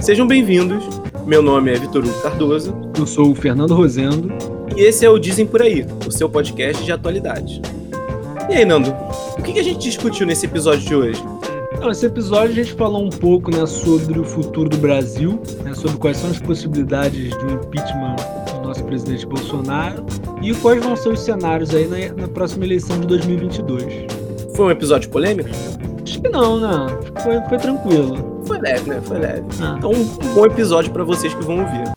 Sejam bem-vindos. Meu nome é Vitor Hugo Cardoso. Eu sou o Fernando Rosendo. E esse é o Dizem Por Aí, o seu podcast de atualidade. E aí, Nando, o que a gente discutiu nesse episódio de hoje? Nesse episódio a gente falou um pouco né, sobre o futuro do Brasil, né, sobre quais são as possibilidades do impeachment do nosso presidente Bolsonaro e quais vão ser os cenários aí na, na próxima eleição de 2022. Foi um episódio polêmico? Acho que não, né? Foi, foi tranquilo foi leve, né? Foi leve. Ah. Então, um bom episódio para vocês que vão ouvir.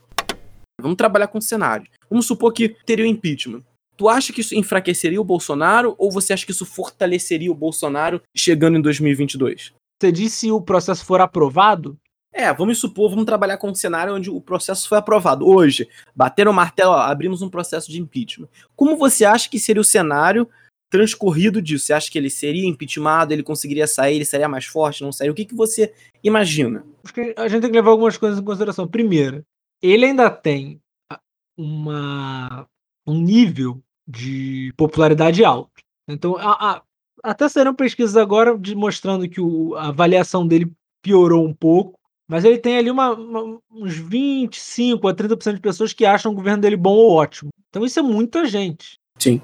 Vamos trabalhar com o cenário. Vamos supor que teria o impeachment. Tu acha que isso enfraqueceria o Bolsonaro ou você acha que isso fortaleceria o Bolsonaro chegando em 2022? Você disse se o processo for aprovado? É, vamos supor, vamos trabalhar com um cenário onde o processo foi aprovado. Hoje, bateram o martelo, ó, abrimos um processo de impeachment. Como você acha que seria o cenário transcorrido disso? Você acha que ele seria impeachmentado, ele conseguiria sair, ele seria mais forte, não seria? O que, que você imagina? Acho que a gente tem que levar algumas coisas em consideração. Primeiro, ele ainda tem uma, um nível de popularidade alto. Então, a, a, até serão pesquisas agora de, mostrando que o, a avaliação dele piorou um pouco, mas ele tem ali uma, uma, uns 25 a 30% de pessoas que acham o governo dele bom ou ótimo. Então, isso é muita gente. Sim.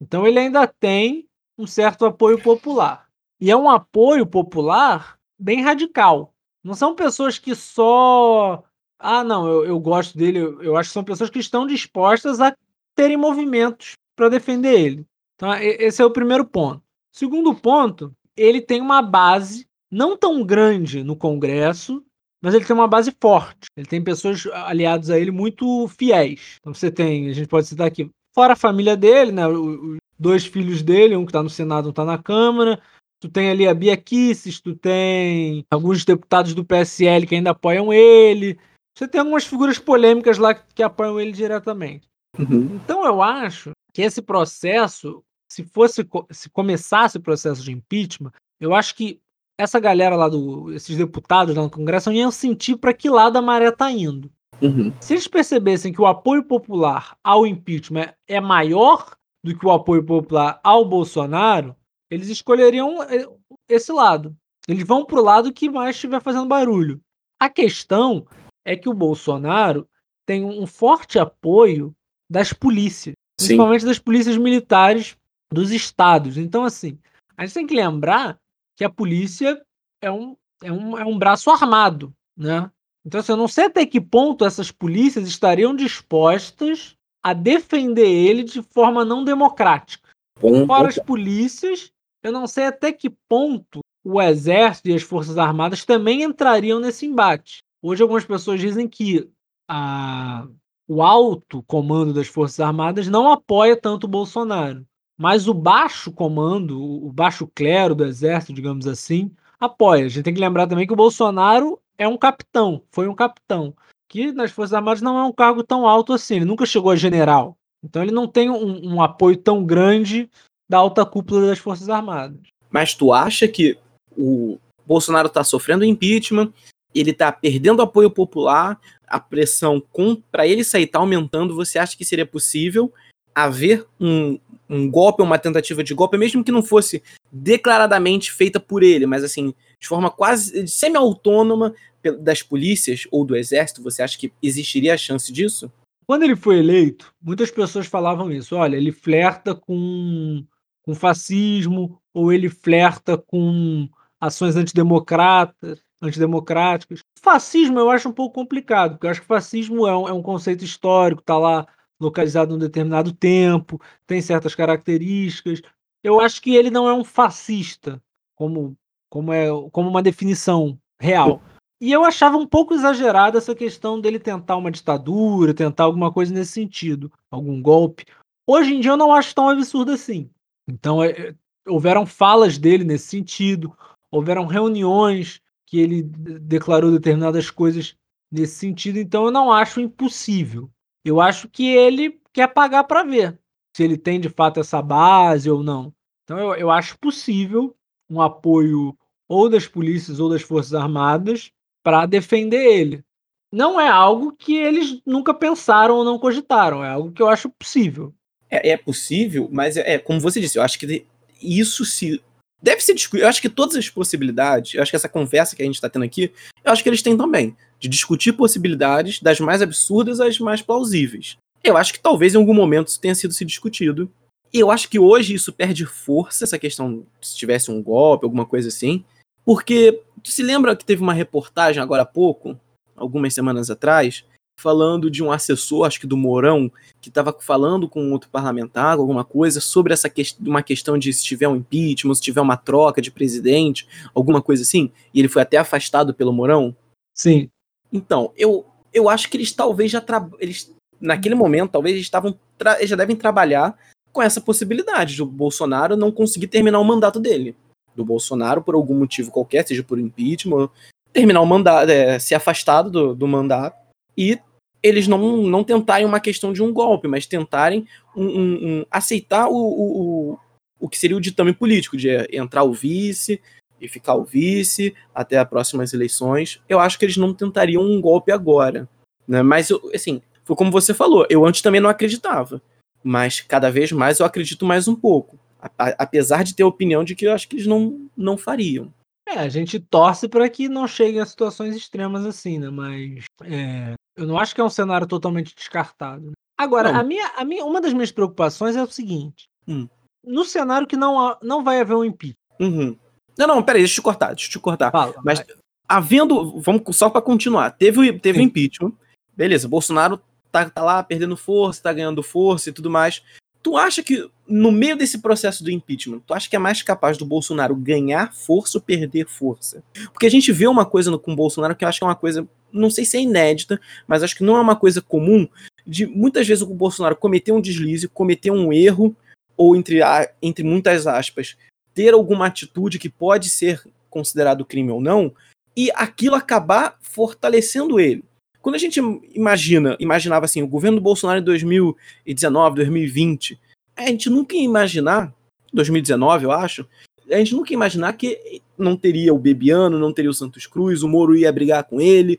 Então ele ainda tem um certo apoio popular. E é um apoio popular bem radical. Não são pessoas que só. Ah, não, eu, eu gosto dele. Eu, eu acho que são pessoas que estão dispostas a terem movimentos para defender ele. Então, esse é o primeiro ponto. Segundo ponto, ele tem uma base não tão grande no Congresso, mas ele tem uma base forte. Ele tem pessoas aliadas a ele muito fiéis. Então você tem, a gente pode citar aqui, Fora a família dele, né? Os dois filhos dele, um que está no Senado, um está na Câmara. Tu tem ali a Bia Kisses, tu tem alguns deputados do PSL que ainda apoiam ele. Você tem algumas figuras polêmicas lá que, que apoiam ele diretamente. Uhum. Então eu acho que esse processo, se fosse se começasse o processo de impeachment, eu acho que essa galera lá do esses deputados lá no Congresso iam sentir para que lado a maré tá indo. Uhum. Se eles percebessem que o apoio popular ao impeachment é maior do que o apoio popular ao Bolsonaro, eles escolheriam eh, esse lado. Eles vão para o lado que mais estiver fazendo barulho. A questão é que o Bolsonaro tem um forte apoio das polícias, Sim. principalmente das polícias militares dos estados. Então, assim, a gente tem que lembrar que a polícia é um, é um, é um braço armado, né? Então, assim, eu não sei até que ponto essas polícias estariam dispostas a defender ele de forma não democrática. Bom, Fora as polícias, eu não sei até que ponto o exército e as forças armadas também entrariam nesse embate. Hoje algumas pessoas dizem que a, o alto comando das forças armadas não apoia tanto o Bolsonaro, mas o baixo comando, o baixo clero do exército, digamos assim, apoia. A gente tem que lembrar também que o Bolsonaro é um capitão, foi um capitão, que nas Forças Armadas não é um cargo tão alto assim, ele nunca chegou a general. Então ele não tem um, um apoio tão grande da alta cúpula das Forças Armadas. Mas tu acha que o Bolsonaro está sofrendo impeachment, ele está perdendo apoio popular, a pressão para ele sair está aumentando, você acha que seria possível haver um, um golpe, uma tentativa de golpe, mesmo que não fosse declaradamente feita por ele, mas assim, de forma quase semi-autônoma das polícias ou do exército, você acha que existiria a chance disso? Quando ele foi eleito, muitas pessoas falavam isso. Olha, ele flerta com, com fascismo, ou ele flerta com ações antidemocratas, antidemocráticas. Fascismo eu acho um pouco complicado, porque eu acho que fascismo é um, é um conceito histórico, está lá localizado em um determinado tempo, tem certas características. Eu acho que ele não é um fascista, como como, é, como uma definição real. E eu achava um pouco exagerada essa questão dele tentar uma ditadura, tentar alguma coisa nesse sentido, algum golpe. Hoje em dia eu não acho tão absurdo assim. Então, é, é houveram falas dele nesse sentido, houveram reuniões que ele declarou determinadas coisas nesse sentido, então eu não acho impossível. Eu acho que ele quer pagar para ver se ele tem de fato essa base ou não. Então eu, eu acho possível um apoio ou das polícias ou das forças armadas para defender ele. não é algo que eles nunca pensaram ou não cogitaram, é algo que eu acho possível. É, é possível, mas é, é, como você disse, eu acho que isso se deve ser discutido. Eu acho que todas as possibilidades, eu acho que essa conversa que a gente está tendo aqui, eu acho que eles têm também de discutir possibilidades das mais absurdas às mais plausíveis. Eu acho que talvez em algum momento isso tenha sido se discutido. E eu acho que hoje isso perde força, essa questão se tivesse um golpe, alguma coisa assim. Porque tu se lembra que teve uma reportagem agora há pouco, algumas semanas atrás, falando de um assessor, acho que do Mourão, que estava falando com outro parlamentar, alguma coisa, sobre essa que uma questão de se tiver um impeachment, se tiver uma troca de presidente, alguma coisa assim, e ele foi até afastado pelo Mourão? Sim. Então, eu, eu acho que eles talvez já eles naquele momento, talvez eles estavam eles já devem trabalhar com essa possibilidade do Bolsonaro não conseguir terminar o mandato dele. Do Bolsonaro, por algum motivo qualquer, seja por impeachment, terminar o mandato, é, se afastado do, do mandato e eles não, não tentarem uma questão de um golpe, mas tentarem um, um, um, aceitar o, o, o que seria o ditame político, de entrar o vice e ficar o vice até as próximas eleições. Eu acho que eles não tentariam um golpe agora. Né? Mas, assim, foi como você falou, eu antes também não acreditava. Mas cada vez mais eu acredito mais um pouco. apesar de ter a opinião de que eu acho que eles não, não fariam. É, a gente torce para que não cheguem a situações extremas assim, né? Mas é, eu não acho que é um cenário totalmente descartado. Agora, a minha, a minha, uma das minhas preocupações é o seguinte: hum. no cenário que não, não vai haver um impeachment. Uhum. Não, não, peraí, deixa eu te cortar, deixa eu te cortar. Fala, Mas vai. havendo, vamos só para continuar, teve, teve impeachment, beleza, Bolsonaro tá, tá lá perdendo força, tá ganhando força e tudo mais. Tu acha que no meio desse processo do impeachment, tu acha que é mais capaz do Bolsonaro ganhar força ou perder força? Porque a gente vê uma coisa no, com o Bolsonaro que eu acho que é uma coisa, não sei se é inédita, mas acho que não é uma coisa comum de muitas vezes o Bolsonaro cometer um deslize, cometer um erro, ou entre, entre muitas aspas, ter alguma atitude que pode ser considerado crime ou não, e aquilo acabar fortalecendo ele. Quando a gente imagina, imaginava assim, o governo do Bolsonaro em 2019, 2020, a gente nunca ia imaginar, 2019 eu acho, a gente nunca ia imaginar que não teria o Bebiano, não teria o Santos Cruz, o Moro ia brigar com ele.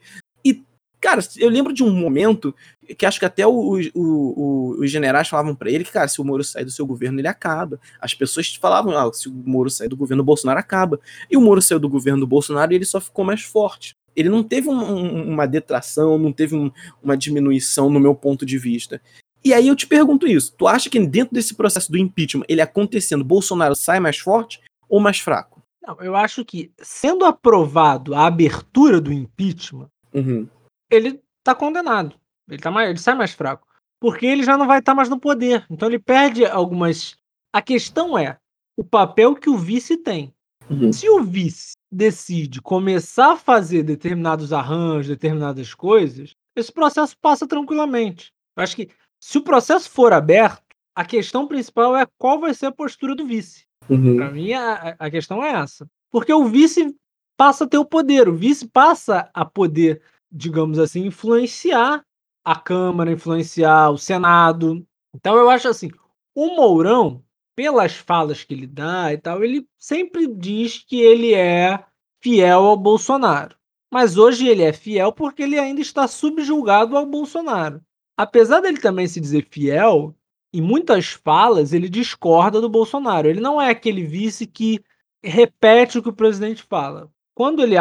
Cara, eu lembro de um momento que acho que até o, o, o, os generais falavam para ele que, cara, se o Moro sair do seu governo, ele acaba. As pessoas falavam, ah, se o Moro sair do governo do Bolsonaro, acaba. E o Moro saiu do governo do Bolsonaro e ele só ficou mais forte ele não teve um, um, uma detração, não teve um, uma diminuição no meu ponto de vista. E aí eu te pergunto isso: tu acha que dentro desse processo do impeachment, ele acontecendo, Bolsonaro sai mais forte ou mais fraco? Não, eu acho que, sendo aprovado a abertura do impeachment, uhum. Ele tá condenado. Ele, tá mais, ele sai mais fraco. Porque ele já não vai estar tá mais no poder. Então ele perde algumas. A questão é o papel que o vice tem. Uhum. Se o vice decide começar a fazer determinados arranjos, determinadas coisas, esse processo passa tranquilamente. Eu acho que se o processo for aberto, a questão principal é qual vai ser a postura do vice. Uhum. Para mim, a, a questão é essa. Porque o vice passa a ter o poder, o vice passa a poder, digamos assim, influenciar a Câmara, influenciar o Senado. Então eu acho assim, o Mourão pelas falas que ele dá e tal, ele sempre diz que ele é fiel ao Bolsonaro. Mas hoje ele é fiel porque ele ainda está subjulgado ao Bolsonaro. Apesar dele também se dizer fiel, em muitas falas ele discorda do Bolsonaro. Ele não é aquele vice que repete o que o presidente fala. Quando ele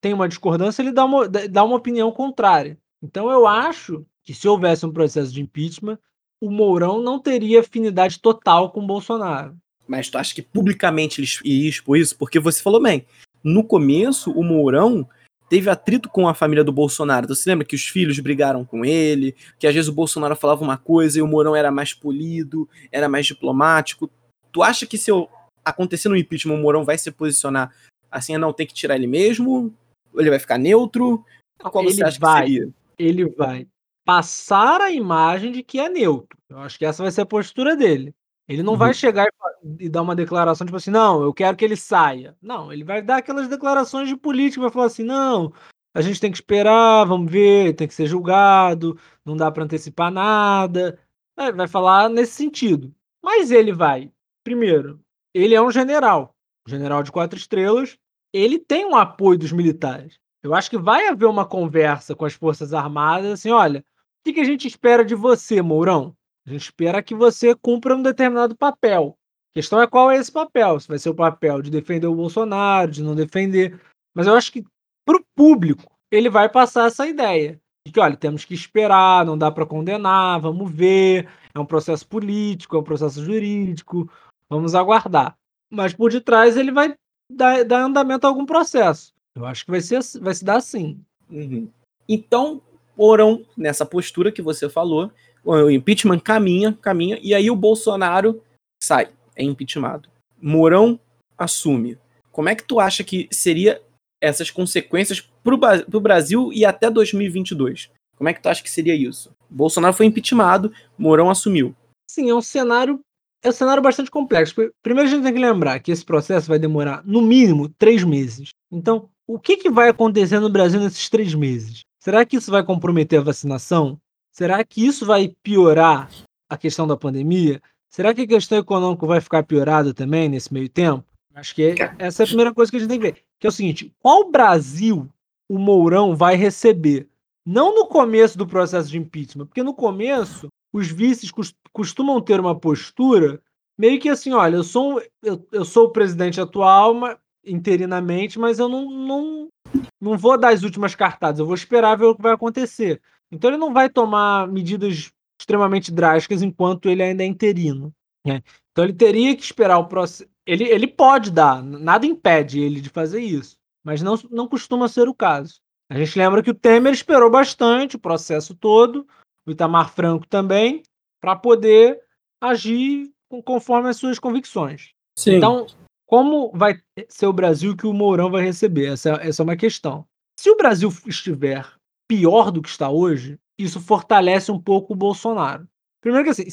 tem uma discordância, ele dá uma, dá uma opinião contrária. Então eu acho que se houvesse um processo de impeachment, o Mourão não teria afinidade total com o Bolsonaro. Mas tu acha que publicamente ele iria expor isso? Porque você falou bem, no começo o Mourão teve atrito com a família do Bolsonaro. Você lembra que os filhos brigaram com ele, que às vezes o Bolsonaro falava uma coisa e o Mourão era mais polido, era mais diplomático. Tu acha que se eu acontecer no impeachment, o Mourão vai se posicionar assim, não tem que tirar ele mesmo? Ele vai ficar neutro? Qual ele você acha vai, que seria? Ele vai passar a imagem de que é neutro. Eu acho que essa vai ser a postura dele. Ele não uhum. vai chegar e, e, dar uma declaração tipo assim, não, eu quero que ele saia. Não, ele vai dar aquelas declarações de política, vai falar assim, não, a gente tem que esperar, vamos ver, tem que ser julgado, não dá para antecipar nada. É, vai falar nesse sentido. Mas ele vai, primeiro, ele é um general, general de quatro estrelas, ele tem um apoio dos militares. Eu acho que vai haver uma conversa com as Forças Armadas, assim, olha, o que, a gente espera de você, Mourão? A gente espera que você cumpra um determinado papel. A questão é qual é esse papel. Se vai ser o papel de defender o Bolsonaro, de não defender. Mas eu acho que para o público ele vai passar essa ideia de que, olha, temos que esperar, não dá para condenar, vamos ver, é um processo político, é um processo jurídico, vamos aguardar. Mas por detrás ele vai dar, dar andamento a algum processo. Eu acho que vai, ser, vai se dar assim. Uhum. Então, foram nessa postura que você falou, o impeachment caminha, caminha, e aí o Bolsonaro sai, é impeachmentado. Mourão assume. Como é que tu acha que seria essas consequências para o Brasil e até 2022? Como é que tu acha que seria isso? Bolsonaro foi impeachmentado, Mourão assumiu. Sim, é um cenário é um cenário bastante complexo. Primeiro a gente tem que lembrar que esse processo vai demorar no mínimo três meses. Então, o que, que vai acontecer no Brasil nesses três meses? Será que isso vai comprometer a vacinação? Será que isso vai piorar a questão da pandemia? Será que a questão econômica vai ficar piorada também nesse meio tempo? Acho que essa é a primeira coisa que a gente tem que ver. Que é o seguinte: qual Brasil o Mourão vai receber? Não no começo do processo de impeachment, porque no começo os vices costumam ter uma postura meio que assim: olha, eu sou, eu, eu sou o presidente atual mas, interinamente, mas eu não, não, não vou dar as últimas cartadas, eu vou esperar ver o que vai acontecer. Então ele não vai tomar medidas extremamente drásticas enquanto ele ainda é interino. Né? Então ele teria que esperar o processo. Ele, ele pode dar, nada impede ele de fazer isso, mas não, não costuma ser o caso. A gente lembra que o Temer esperou bastante o processo todo, o Itamar Franco também, para poder agir conforme as suas convicções. Sim. Então, como vai ser o Brasil que o Mourão vai receber? Essa, essa é uma questão. Se o Brasil estiver pior do que está hoje, isso fortalece um pouco o Bolsonaro. Primeiro que assim,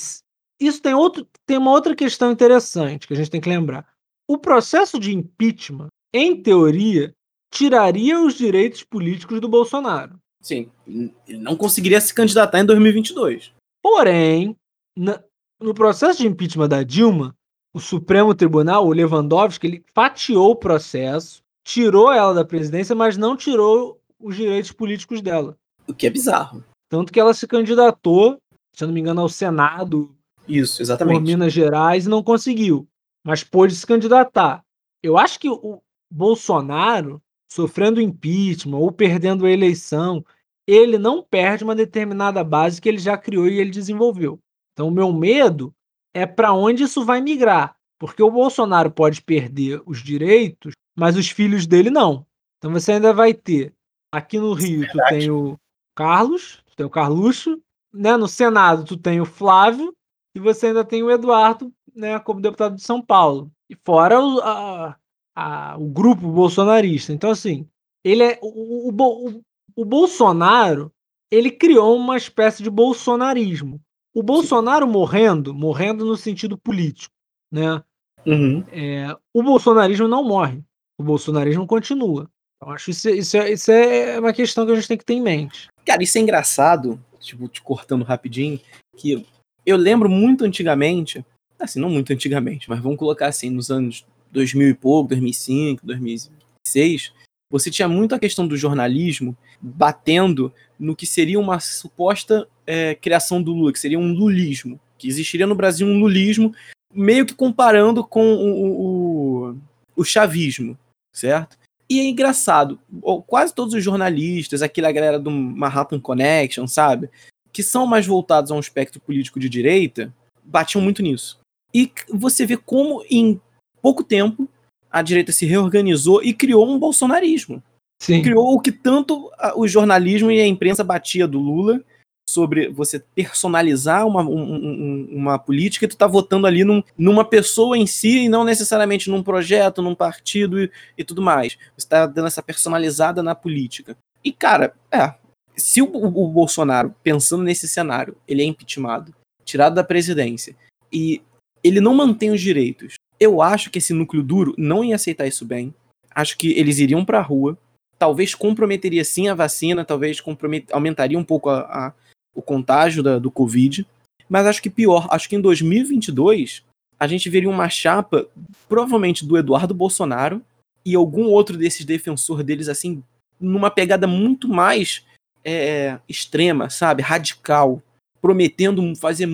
isso tem, outro, tem uma outra questão interessante que a gente tem que lembrar. O processo de impeachment, em teoria, tiraria os direitos políticos do Bolsonaro. Sim, ele não conseguiria se candidatar em 2022. Porém, na, no processo de impeachment da Dilma, o Supremo Tribunal, o Lewandowski, ele fatiou o processo, tirou ela da presidência, mas não tirou os direitos políticos dela. O que é bizarro. Tanto que ela se candidatou, se eu não me engano, ao Senado. Isso, exatamente. Por Minas Gerais e não conseguiu. Mas pôde se candidatar. Eu acho que o Bolsonaro, sofrendo impeachment ou perdendo a eleição, ele não perde uma determinada base que ele já criou e ele desenvolveu. Então, o meu medo é para onde isso vai migrar. Porque o Bolsonaro pode perder os direitos, mas os filhos dele não. Então você ainda vai ter Aqui no Rio, tu tem o Carlos, tu tem o Carluxo, né? No Senado, tu tem o Flávio, e você ainda tem o Eduardo, né, como deputado de São Paulo. E fora o, a, a, o grupo bolsonarista. Então, assim, ele é. O, o, o, o Bolsonaro ele criou uma espécie de bolsonarismo. O Bolsonaro morrendo, morrendo no sentido político, né? Uhum. É, o bolsonarismo não morre. O bolsonarismo continua. Eu acho isso, isso, é, isso é uma questão que a gente tem que ter em mente. Cara, isso é engraçado, tipo, te cortando rapidinho, que eu lembro muito antigamente, assim, não muito antigamente, mas vamos colocar assim, nos anos 2000 e pouco, 2005, 2006, você tinha muito a questão do jornalismo batendo no que seria uma suposta é, criação do Lula, que seria um lulismo, que existiria no Brasil um lulismo, meio que comparando com o, o, o chavismo, certo? E é engraçado, quase todos os jornalistas, aquela galera do Manhattan Connection, sabe? Que são mais voltados a um espectro político de direita, batiam muito nisso. E você vê como em pouco tempo a direita se reorganizou e criou um bolsonarismo. Sim. Criou o que tanto o jornalismo e a imprensa batia do Lula sobre você personalizar uma, um, uma política e tu tá votando ali num, numa pessoa em si e não necessariamente num projeto, num partido e, e tudo mais. Você tá dando essa personalizada na política. E, cara, é. Se o, o, o Bolsonaro, pensando nesse cenário, ele é impeachmentado, tirado da presidência, e ele não mantém os direitos, eu acho que esse núcleo duro não ia aceitar isso bem. Acho que eles iriam pra rua. Talvez comprometeria sim a vacina, talvez aumentaria um pouco a, a o contágio da, do Covid. Mas acho que pior, acho que em 2022 a gente veria uma chapa, provavelmente do Eduardo Bolsonaro e algum outro desses defensor deles, assim, numa pegada muito mais é, extrema, sabe? Radical. Prometendo fazer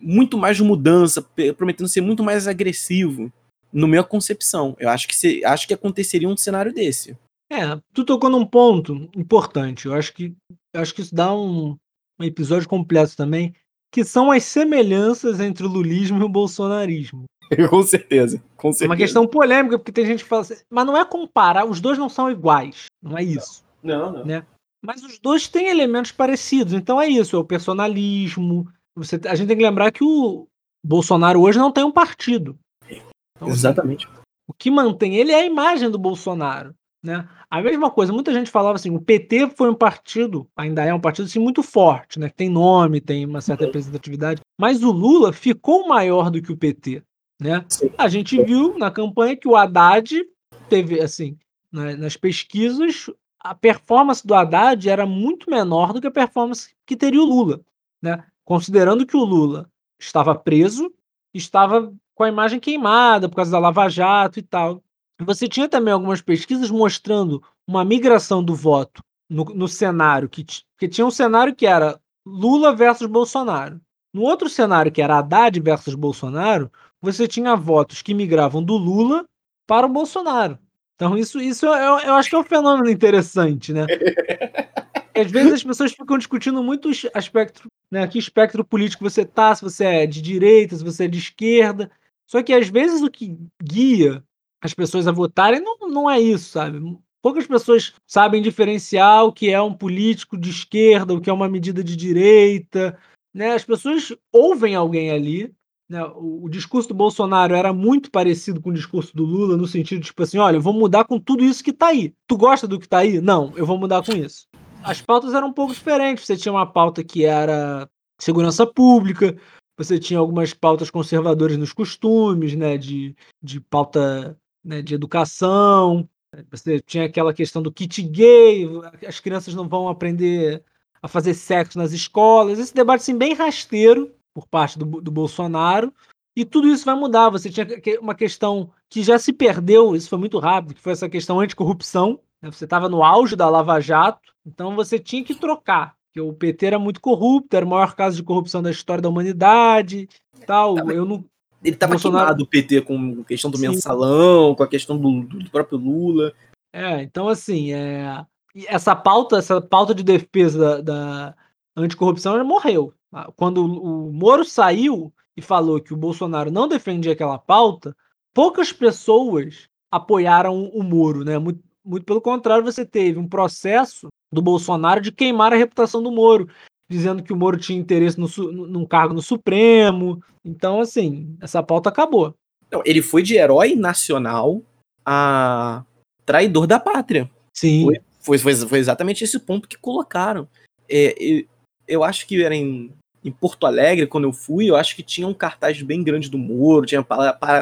muito mais mudança, prometendo ser muito mais agressivo. No minha concepção. Eu acho que, se, acho que aconteceria um cenário desse. É, tu tocou num ponto importante. Eu acho que, eu acho que isso dá um, um episódio completo também, que são as semelhanças entre o lulismo e o bolsonarismo. com certeza, com certeza. É uma questão polêmica, porque tem gente que fala assim, mas não é comparar, os dois não são iguais, não é isso. Não, não. Né? Mas os dois têm elementos parecidos, então é isso, é o personalismo. Você, a gente tem que lembrar que o Bolsonaro hoje não tem um partido. Então, assim, Exatamente. Assim, o que mantém ele é a imagem do Bolsonaro. Né? A mesma coisa, muita gente falava assim, o PT foi um partido, ainda é um partido assim, muito forte, né? tem nome, tem uma certa representatividade, mas o Lula ficou maior do que o PT. Né? A gente viu na campanha que o Haddad teve, assim, nas pesquisas, a performance do Haddad era muito menor do que a performance que teria o Lula. Né? Considerando que o Lula estava preso, estava com a imagem queimada por causa da Lava Jato e tal. Você tinha também algumas pesquisas mostrando uma migração do voto no, no cenário, que, que tinha um cenário que era Lula versus Bolsonaro. No outro cenário, que era Haddad versus Bolsonaro, você tinha votos que migravam do Lula para o Bolsonaro. Então, isso, isso eu, eu acho que é um fenômeno interessante, né? Às vezes as pessoas ficam discutindo muito aspecto, né? Que espectro político você tá, se você é de direita, se você é de esquerda. Só que às vezes o que guia as pessoas a votarem não, não é isso, sabe? Poucas pessoas sabem diferenciar o que é um político de esquerda, o que é uma medida de direita. Né? As pessoas ouvem alguém ali. Né? O, o, discurso do Bolsonaro era muito parecido com o discurso do Lula, no sentido de, tipo assim, olha, eu vou mudar com tudo isso que está aí. Tu gosta do que está aí? Não, eu vou mudar com isso. As pautas eram um pouco diferentes. Você tinha uma pauta que era segurança pública, você tinha algumas pautas conservadoras nos costumes, né, de, de pauta né, de educação. Você tinha aquela questão do kit gay, as crianças não vão aprender a fazer sexo nas escolas. Esse debate assim, bem rasteiro por parte do, do Bolsonaro. E tudo isso vai mudar. Você tinha uma questão que já se perdeu, isso foi muito rápido, que foi essa questão anticorrupção. Né? Você estava no auge da Lava Jato, então você tinha que trocar. Porque o PT era muito corrupto, era o maior caso de corrupção da história da humanidade. Tal. Eu não, ele tava Bolsonaro... queimado o PT com a questão do Sim. mensalão, com a questão do, do, próprio Lula. É, então assim, é... essa pauta, essa pauta de defesa da, da anticorrupção morreu. Quando o Moro saiu e falou que o Bolsonaro não defendia aquela pauta, poucas pessoas apoiaram o Moro, né? Muito, muito pelo contrário, você teve um processo do Bolsonaro de queimar a reputação do Moro dizendo que o Moro tinha interesse no, num cargo no Supremo. Então, assim, essa pauta acabou. Não, ele foi de herói nacional a traidor da pátria. Sim. Foi, foi, foi, exatamente esse ponto que colocaram. É, eu, eu acho que era em, em Porto Alegre, quando eu fui, eu acho que tinha um cartaz bem grande do Moro, tinha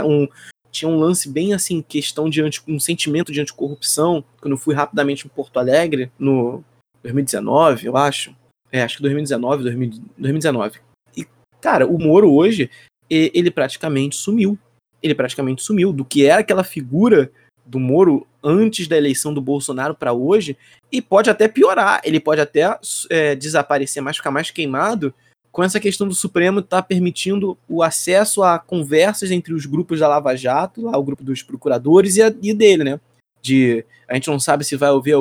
um, tinha um lance bem assim, questão de anti, um sentimento de anticorrupção. Quando eu fui rapidamente em Porto Alegre, no 2019, eu acho. É, acho que 2019, 2019. E, cara, o Moro hoje, ele praticamente sumiu. Ele praticamente sumiu do que era aquela figura do Moro antes da eleição do Bolsonaro para hoje, e pode até piorar, ele pode até é, desaparecer mais, ficar mais queimado com essa questão do Supremo estar tá permitindo o acesso a conversas entre os grupos da Lava Jato, lá o grupo dos procuradores e, a, e dele, né? de a gente não sabe se vai haver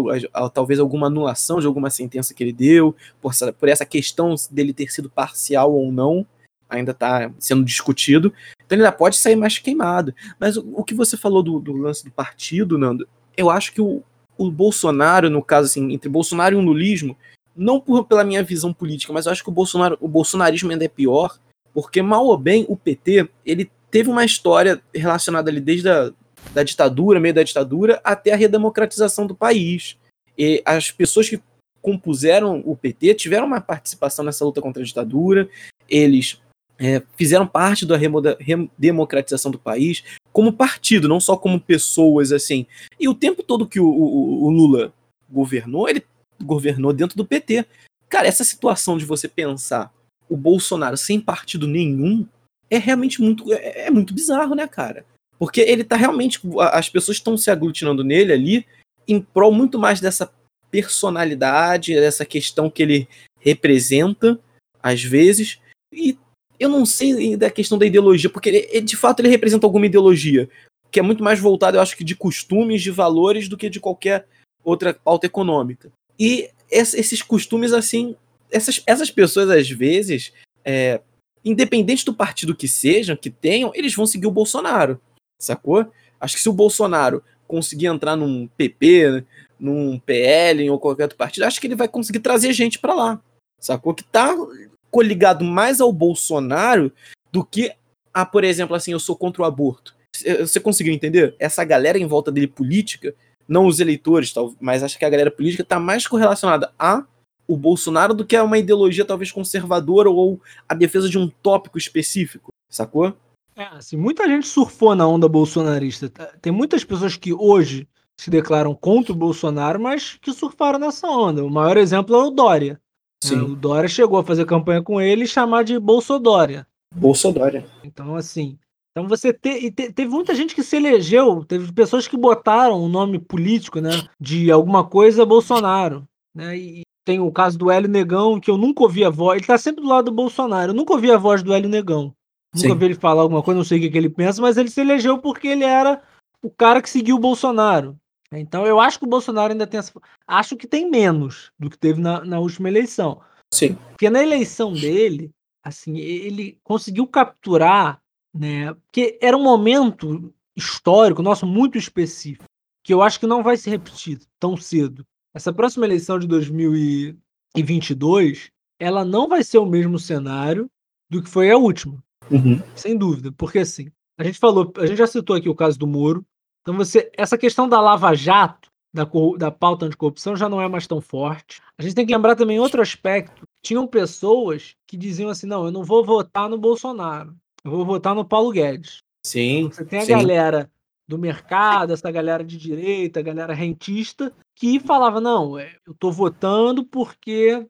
talvez alguma anulação de alguma sentença que ele deu, por, por essa questão dele ter sido parcial ou não, ainda está sendo discutido. Então ele ainda pode sair mais queimado. Mas o, o que você falou do, do, lance do partido, Nando, eu acho que o, o Bolsonaro, no caso assim, entre Bolsonaro e o lulismo, não por, pela minha visão política, mas eu acho que o, Bolsonaro, o bolsonarismo ainda é pior, porque mal ou bem o PT, ele teve uma história relacionada ali desde a da ditadura, meio da ditadura, até a redemocratização do país. E as pessoas que compuseram o PT tiveram uma participação nessa luta contra a ditadura, eles é, fizeram parte da redemocratização do país como partido, não só como pessoas assim. E o tempo todo que o, o, o Lula governou, ele governou dentro do PT. Cara, essa situação de você pensar o Bolsonaro sem partido nenhum é realmente muito é, é muito bizarro, né, cara? Porque ele tá realmente. As pessoas estão se aglutinando nele ali em prol muito mais dessa personalidade, dessa questão que ele representa, às vezes, e eu não sei da questão da ideologia, porque ele, de fato ele representa alguma ideologia, que é muito mais voltada, eu acho que de costumes, de valores, do que de qualquer outra pauta econômica. E esses costumes, assim, essas, essas pessoas, às vezes, é, independente do partido que sejam, que tenham, eles vão seguir o Bolsonaro, sacou? Acho que se o Bolsonaro conseguir entrar num PP, num PL ou qualquer outro partido, acho que ele vai conseguir trazer gente para lá, sacou? Que tá coligado mais ao Bolsonaro do que a, por exemplo, assim, eu sou contra o aborto. Você conseguiu entender? Essa galera em volta dele política, não os eleitores, tal, mas acho que a galera política tá mais correlacionada a o Bolsonaro do que a uma ideologia talvez conservadora ou a defesa de um tópico específico, sacou? É, assim, muita gente surfou na onda bolsonarista. Tá? Tem muitas pessoas que hoje se declaram contra o Bolsonaro, mas que surfaram nessa onda. O maior exemplo é o Dória. Sim. O Dória chegou a fazer campanha com ele e chamar de Bolsodória. Bolsodória. Então, assim. Então você te, te, teve muita gente que se elegeu, teve pessoas que botaram o nome político, né? De alguma coisa Bolsonaro. Né? E tem o caso do Hélio Negão, que eu nunca ouvi a voz. Ele tá sempre do lado do Bolsonaro. Eu nunca ouvi a voz do Hélio Negão. Nunca Sim. vi ele falar alguma coisa, não sei o que, que ele pensa, mas ele se elegeu porque ele era o cara que seguiu o Bolsonaro. Então eu acho que o Bolsonaro ainda tem essa. Acho que tem menos do que teve na, na última eleição. Sim. Porque na eleição dele, assim, ele conseguiu capturar, né? Porque era um momento histórico, nosso, muito específico, que eu acho que não vai se repetir tão cedo. Essa próxima eleição de 2022, ela não vai ser o mesmo cenário do que foi a última. Uhum. Sem dúvida. Porque assim, a gente falou, a gente já citou aqui o caso do Moro, então você, essa questão da Lava Jato, da, da pauta anticorrupção já não é mais tão forte. A gente tem que lembrar também outro aspecto. Tinham pessoas que diziam assim, não, eu não vou votar no Bolsonaro, eu vou votar no Paulo Guedes. Sim. Você tem a sim. galera do mercado, essa galera de direita, a galera rentista, que falava, não, é, eu tô votando porque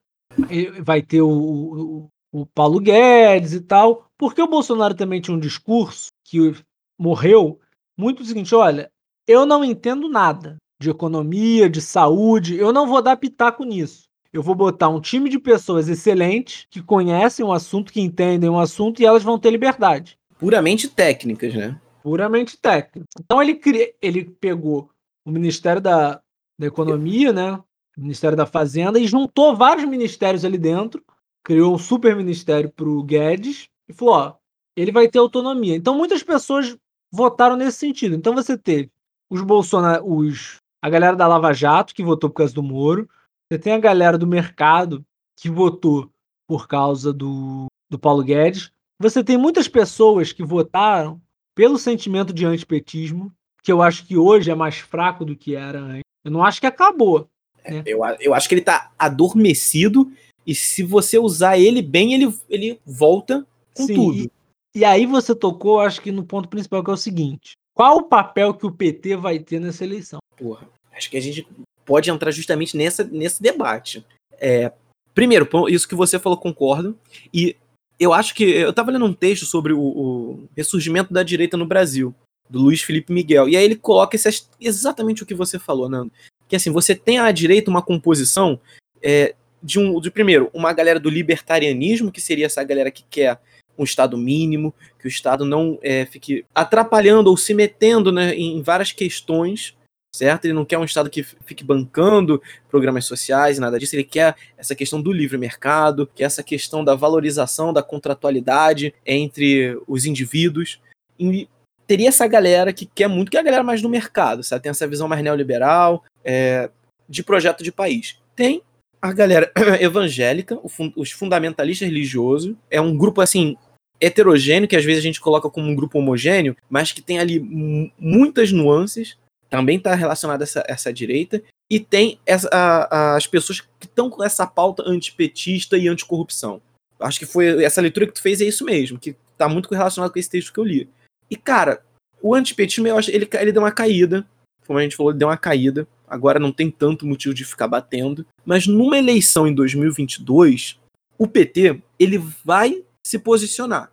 vai ter o, o, o Paulo Guedes e tal, porque o Bolsonaro também tinha um discurso que morreu muito o seguinte: olha, eu não entendo nada de economia, de saúde, eu não vou dar pitaco nisso. Eu vou botar um time de pessoas excelentes que conhecem o assunto, que entendem o assunto e elas vão ter liberdade. Puramente técnicas, né? Puramente técnicas. Então ele, ele pegou o Ministério da, da Economia, né? O Ministério da Fazenda e juntou vários ministérios ali dentro, criou um super ministério para o Guedes e falou: ó, ele vai ter autonomia. Então muitas pessoas votaram nesse sentido. Então você teve os Bolsonaro, os, a galera da Lava Jato, que votou por causa do Moro, você tem a galera do mercado, que votou por causa do, do Paulo Guedes, você tem muitas pessoas que votaram pelo sentimento de antipetismo, que eu acho que hoje é mais fraco do que era antes. Eu não acho que acabou. Né? Eu, eu acho que ele tá adormecido e se você usar ele bem, ele, ele volta com Sim, tudo. E, e aí você tocou, acho que no ponto principal, que é o seguinte: qual o papel que o PT vai ter nessa eleição? Porra, acho que a gente pode entrar justamente nessa, nesse debate. É, primeiro, isso que você falou, concordo. E eu acho que. Eu estava lendo um texto sobre o, o, ressurgimento da direita no Brasil, do Luiz Felipe Miguel. E aí ele coloca esse, exatamente o que você falou, Nando. Que assim, você tem à direita uma composição é, de um. De, primeiro, uma galera do libertarianismo, que seria essa galera que quer um Estado mínimo, que o Estado não é, fique atrapalhando ou se metendo né, em várias questões, certo? Ele não quer um Estado que fique bancando programas sociais, nada disso. Ele quer essa questão do livre mercado, que é essa questão da valorização da contratualidade entre os indivíduos. E teria essa galera que quer muito, que é a galera mais do mercado, sabe? Tem essa visão mais neoliberal, é, de projeto de país. Tem a galera evangélica, os fundamentalistas religiosos, é um grupo assim heterogêneo, que às vezes a gente coloca como um grupo homogêneo, mas que tem ali muitas nuances, também está relacionado a essa, essa direita, e tem essa, a, as pessoas que estão com essa pauta antipetista e anticorrupção. Acho que foi essa leitura que tu fez é isso mesmo, que está muito relacionado com esse texto que eu li. E, cara, o antipetismo, eu acho, ele, ele deu uma caída, como a gente falou, ele deu uma caída, agora não tem tanto motivo de ficar batendo, mas numa eleição em 2022, o PT, ele vai se posicionar.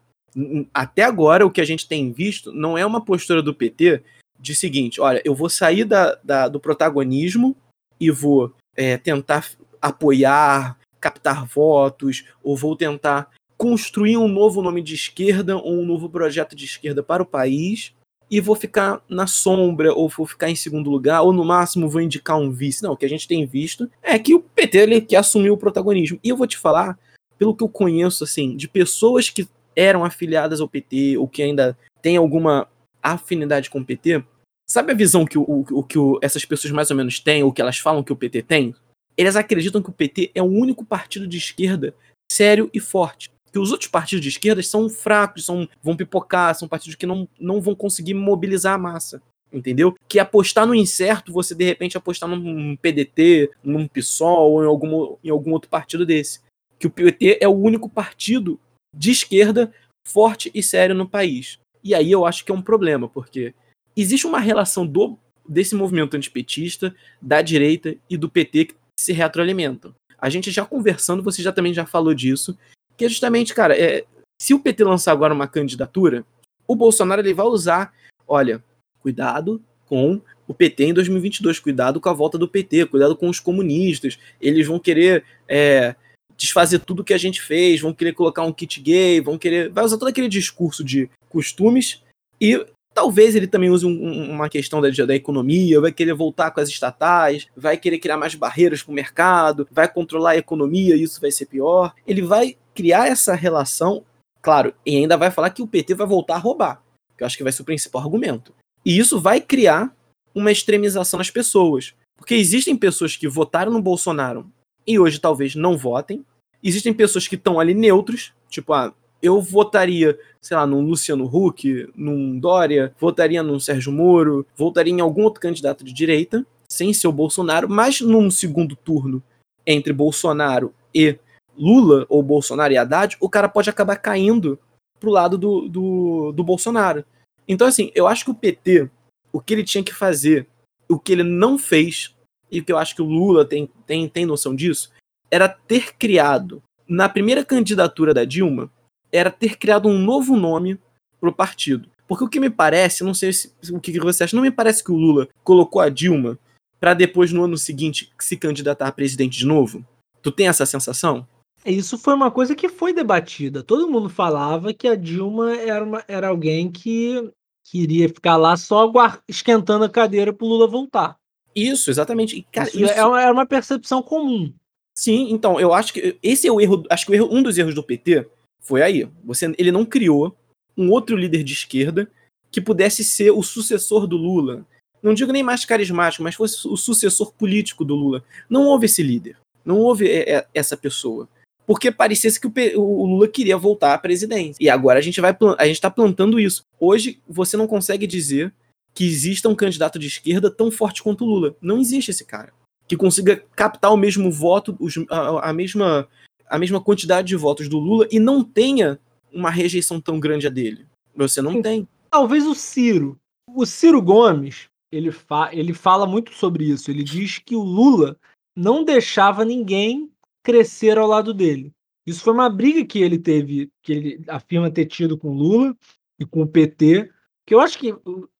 Até agora, o que a gente tem visto não é uma postura do PT de seguinte: olha, eu vou sair da, da, do protagonismo e vou é, tentar apoiar, captar votos, ou vou tentar construir um novo nome de esquerda ou um novo projeto de esquerda para o país e vou ficar na sombra ou vou ficar em segundo lugar ou no máximo vou indicar um vice. Não, o que a gente tem visto é que o PT ele quer assumir o protagonismo. E eu vou te falar, pelo que eu conheço assim, de pessoas que eram afiliadas ao PT ou que ainda têm alguma afinidade com o PT, sabe a visão que, o, o, que o, essas pessoas mais ou menos têm, ou que elas falam que o PT tem? Eles acreditam que o PT é o único partido de esquerda sério e forte que os outros partidos de esquerda são fracos, são, vão pipocar, são partidos que não, não vão conseguir mobilizar a massa. Entendeu? Que apostar no incerto, você de repente apostar num PDT, num PSOL ou em algum, em algum outro partido desse. Que o PT é o único partido de esquerda forte e sério no país. E aí eu acho que é um problema, porque existe uma relação do, desse movimento antipetista, da direita e do PT que se retroalimentam. A gente já conversando, você já também já falou disso, que é justamente, cara, é, se o PT lançar agora uma candidatura, o Bolsonaro ele vai usar, olha, cuidado com o PT em 2022, cuidado com a volta do PT, cuidado com os comunistas, eles vão querer é, desfazer tudo que a gente fez, vão querer colocar um kit gay, vão querer, vai usar todo aquele discurso de costumes e Talvez ele também use um, uma questão da, da, economia, vai querer voltar com as estatais, vai querer criar mais barreiras para o mercado, vai controlar a economia, isso vai ser pior. Ele vai criar essa relação, claro, e ainda vai falar que o PT vai voltar a roubar, que eu acho que vai ser o principal argumento. E isso vai criar uma extremização nas pessoas. Porque existem pessoas que votaram no Bolsonaro e hoje talvez não votem. Existem pessoas que estão ali neutros, tipo, ah, eu votaria, sei lá, num Luciano Huck, num Dória, votaria num Sérgio Moro, votaria em algum outro candidato de direita, sem ser o Bolsonaro, mas num segundo turno entre Bolsonaro e Lula, ou Bolsonaro e Haddad, o cara pode acabar caindo pro lado do, do, do Bolsonaro. Então, assim, eu acho que o PT, o que ele tinha que fazer, o que ele não fez, e que eu acho que o Lula tem, tem, tem noção disso, era ter criado, na primeira candidatura da Dilma, era ter criado um novo nome pro partido. Porque o que me parece, não sei se, o que você acha, não me parece que o Lula colocou a Dilma para depois no ano seguinte se candidatar a presidente de novo. Tu tem essa sensação? Isso foi uma coisa que foi debatida. Todo mundo falava que a Dilma era, uma, era alguém que queria ficar lá só esquentando a cadeira pro Lula voltar. Isso, exatamente. E, cara, isso, isso... É, uma, é uma percepção comum. Sim, então, eu acho que esse é o erro, acho que o erro, um dos erros do PT foi aí. Você, ele não criou um outro líder de esquerda que pudesse ser o sucessor do Lula. Não digo nem mais carismático, mas fosse o sucessor político do Lula. Não houve esse líder. Não houve é, é, essa pessoa. Porque parecesse que o, Lula queria voltar à presidência. E agora a gente vai a gente está plantando isso. Hoje você não consegue dizer que exista um candidato de esquerda tão forte quanto o Lula. Não existe esse cara que consiga captar o mesmo voto, a, a mesma a mesma quantidade de votos do Lula e não tenha uma rejeição tão grande a dele. Você não tem. Talvez o Ciro. O Ciro Gomes, ele, fa ele fala muito sobre isso. Ele diz que o Lula não deixava ninguém crescer ao lado dele. Isso foi uma briga que ele teve, que ele afirma ter tido com o Lula e com o PT, que eu acho que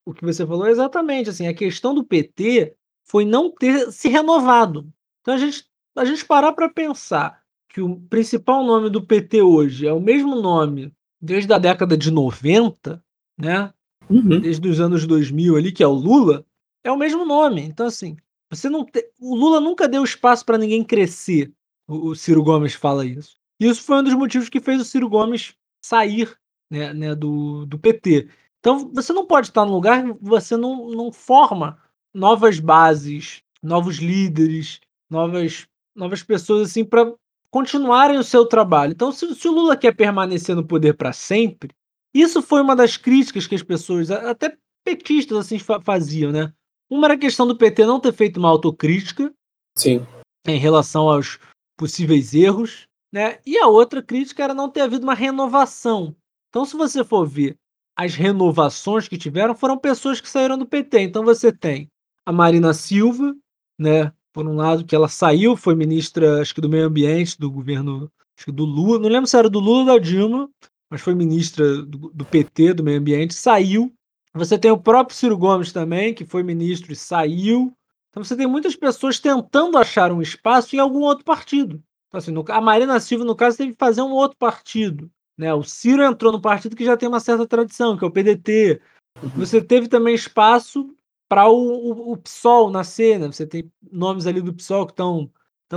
o, que você falou é exatamente assim, a questão do PT foi não ter se renovado. Então a gente a gente parar para pensar que o principal nome do PT hoje é o mesmo nome desde a década de 90, né? Uhum. Desde os anos 2000 ali, que é o Lula, é o mesmo nome. Então, assim, você não te... o Lula nunca deu espaço para ninguém crescer. O, o, Ciro Gomes fala isso. E isso foi um dos motivos que fez o Ciro Gomes sair né, né, do, do PT. Então, você não pode estar num lugar que você não, não forma novas bases, novos líderes, novas, novas pessoas assim para continuarem o seu trabalho. Então, se, se o Lula quer permanecer no poder para sempre, isso foi uma das críticas que as pessoas, até petistas, assim, faziam, né? Uma era a questão do PT não ter feito uma autocrítica Sim. em relação aos possíveis erros, né? E a outra crítica era não ter havido uma renovação. Então, se você for ver as renovações que tiveram, foram pessoas que saíram do PT. Então, você tem a Marina Silva, né? por um lado, que ela saiu, foi ministra, acho que do meio ambiente, do governo do Lula, não lembro se era do Lula ou da Dilma, mas foi ministra do, do, PT, do meio ambiente, saiu. Você tem o próprio Ciro Gomes também, que foi ministro e saiu. Então você tem muitas pessoas tentando achar um espaço em algum outro partido. Então, assim, no, a Marina Silva, no caso, teve que fazer um outro partido. Né? O Ciro entrou no partido que já tem uma certa tradição, que é o PDT. Uhum. Você teve também espaço para o, o, o, PSOL nascer. Né? Você tem nomes ali do PSOL que estão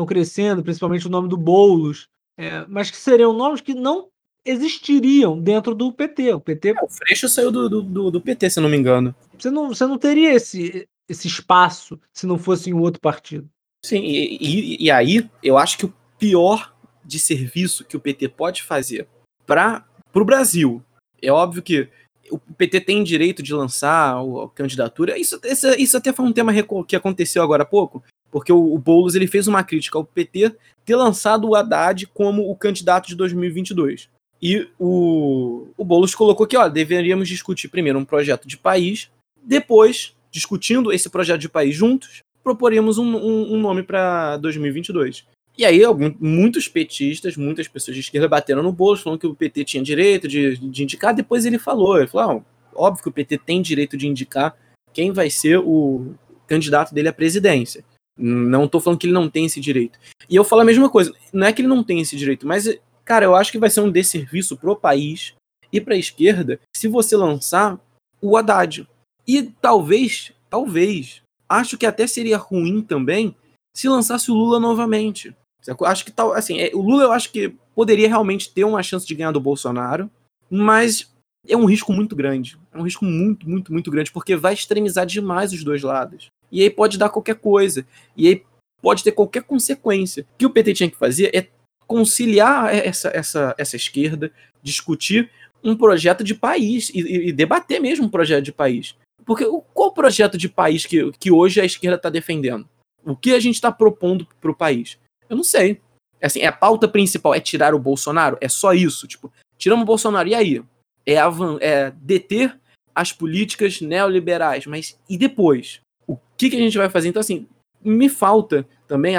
crescendo, principalmente o nome do Boulos, é, mas que seriam nomes que não existiriam dentro do PT. O PT. É, o Freixo saiu do, do, do, PT, se não me engano. Você não, você não teria esse, esse espaço se não fosse em outro partido. Sim, e, e, e aí eu acho que o pior de serviço que o PT pode fazer para o Brasil. É óbvio que o PT tem direito de lançar a candidatura. Isso, isso, isso até foi um tema que aconteceu agora há pouco, porque o, o Boulos ele fez uma crítica ao PT ter lançado o Haddad como o candidato de 2022. E o, o Boulos colocou que, ó, deveríamos discutir primeiro um projeto de país, depois, discutindo esse projeto de país juntos, proporíamos um, um, um nome para 2022. E aí, muitos petistas, muitas pessoas de esquerda bateram no Boulos, falando que o PT tinha direito de, de indicar. Depois ele falou, ele falou, ah, óbvio que o PT tem direito de indicar quem vai ser o candidato dele à presidência. Não estou falando que ele não tem esse direito. E eu falo a mesma coisa, não é que ele não tem esse direito, mas Cara, eu acho que vai ser um desserviço pro país e pra esquerda se você lançar o Haddad. E talvez, talvez, acho que até seria ruim também se lançasse o Lula novamente. Acho que tal, assim, é, o Lula eu acho que poderia realmente ter uma chance de ganhar do Bolsonaro, mas é um risco muito grande. É um risco muito, muito, muito grande, porque vai extremizar demais os dois lados. E aí pode dar qualquer coisa. E aí pode ter qualquer consequência. O que o PT tinha que fazer é conciliar essa, essa, essa esquerda, discutir um projeto de país e, e debater mesmo um projeto de país. Porque qual projeto de país que, que hoje a esquerda está defendendo? O que a gente está propondo para o país? Eu não sei. É assim, é a pauta principal é tirar o Bolsonaro? É só isso? Tipo, tiramos o Bolsonaro, e aí? É, é deter as políticas neoliberais, mas e depois? O que, que a gente vai fazer? Então, assim, me falta também,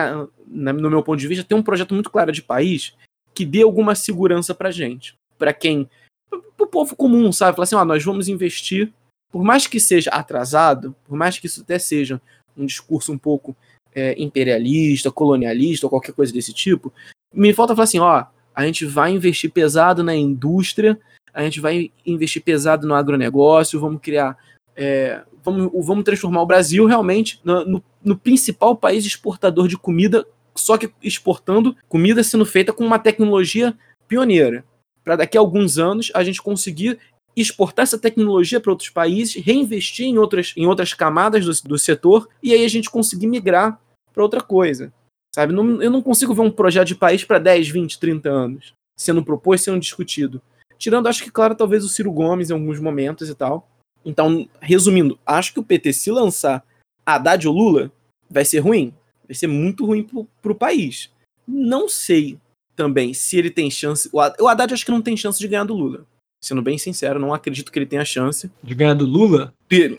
no meu ponto de vista, ter um projeto muito claro de país que dê alguma segurança pra gente. para quem. Pro povo comum, sabe? Falar assim, ó, nós vamos investir, por mais que seja atrasado, por mais que isso até seja um discurso um pouco é, imperialista, colonialista ou qualquer coisa desse tipo, me falta falar assim, ó, a gente vai investir pesado na indústria, a gente vai investir pesado no agronegócio, vamos criar é, vamos, vamos transformar o Brasil realmente no, no, no principal país exportador de comida, só que exportando comida sendo feita com uma tecnologia pioneira. Para daqui a alguns anos a gente conseguir exportar essa tecnologia para outros países, reinvestir em outras, em outras camadas do, do setor e aí a gente conseguir migrar para outra coisa. Sabe? Não, eu não consigo ver um projeto de país para 10, 20, 30 anos sendo proposto, sendo discutido. Tirando, acho que, claro, talvez o Ciro Gomes em alguns momentos e tal. Então, resumindo, acho que o PT, se lançar Haddad ou Lula, vai ser ruim. Vai ser muito ruim pro, pro país. Não sei também se ele tem chance. O Haddad acho que não tem chance de ganhar do Lula. Sendo bem sincero, não acredito que ele tenha chance. De ganhar do Lula?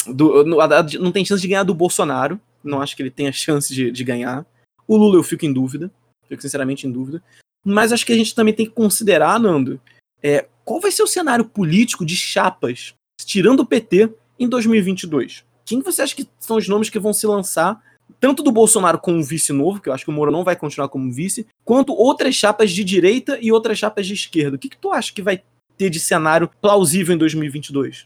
Do, o Haddad não tem chance de ganhar do Bolsonaro. Não acho que ele tenha chance de, de ganhar. O Lula eu fico em dúvida. Fico sinceramente em dúvida. Mas acho que a gente também tem que considerar, Nando, é, qual vai ser o cenário político de chapas tirando o PT, em 2022? Quem você acha que são os nomes que vão se lançar, tanto do Bolsonaro como vice novo, que eu acho que o Moro não vai continuar como vice, quanto outras chapas de direita e outras chapas de esquerda? O que, que tu acha que vai ter de cenário plausível em 2022?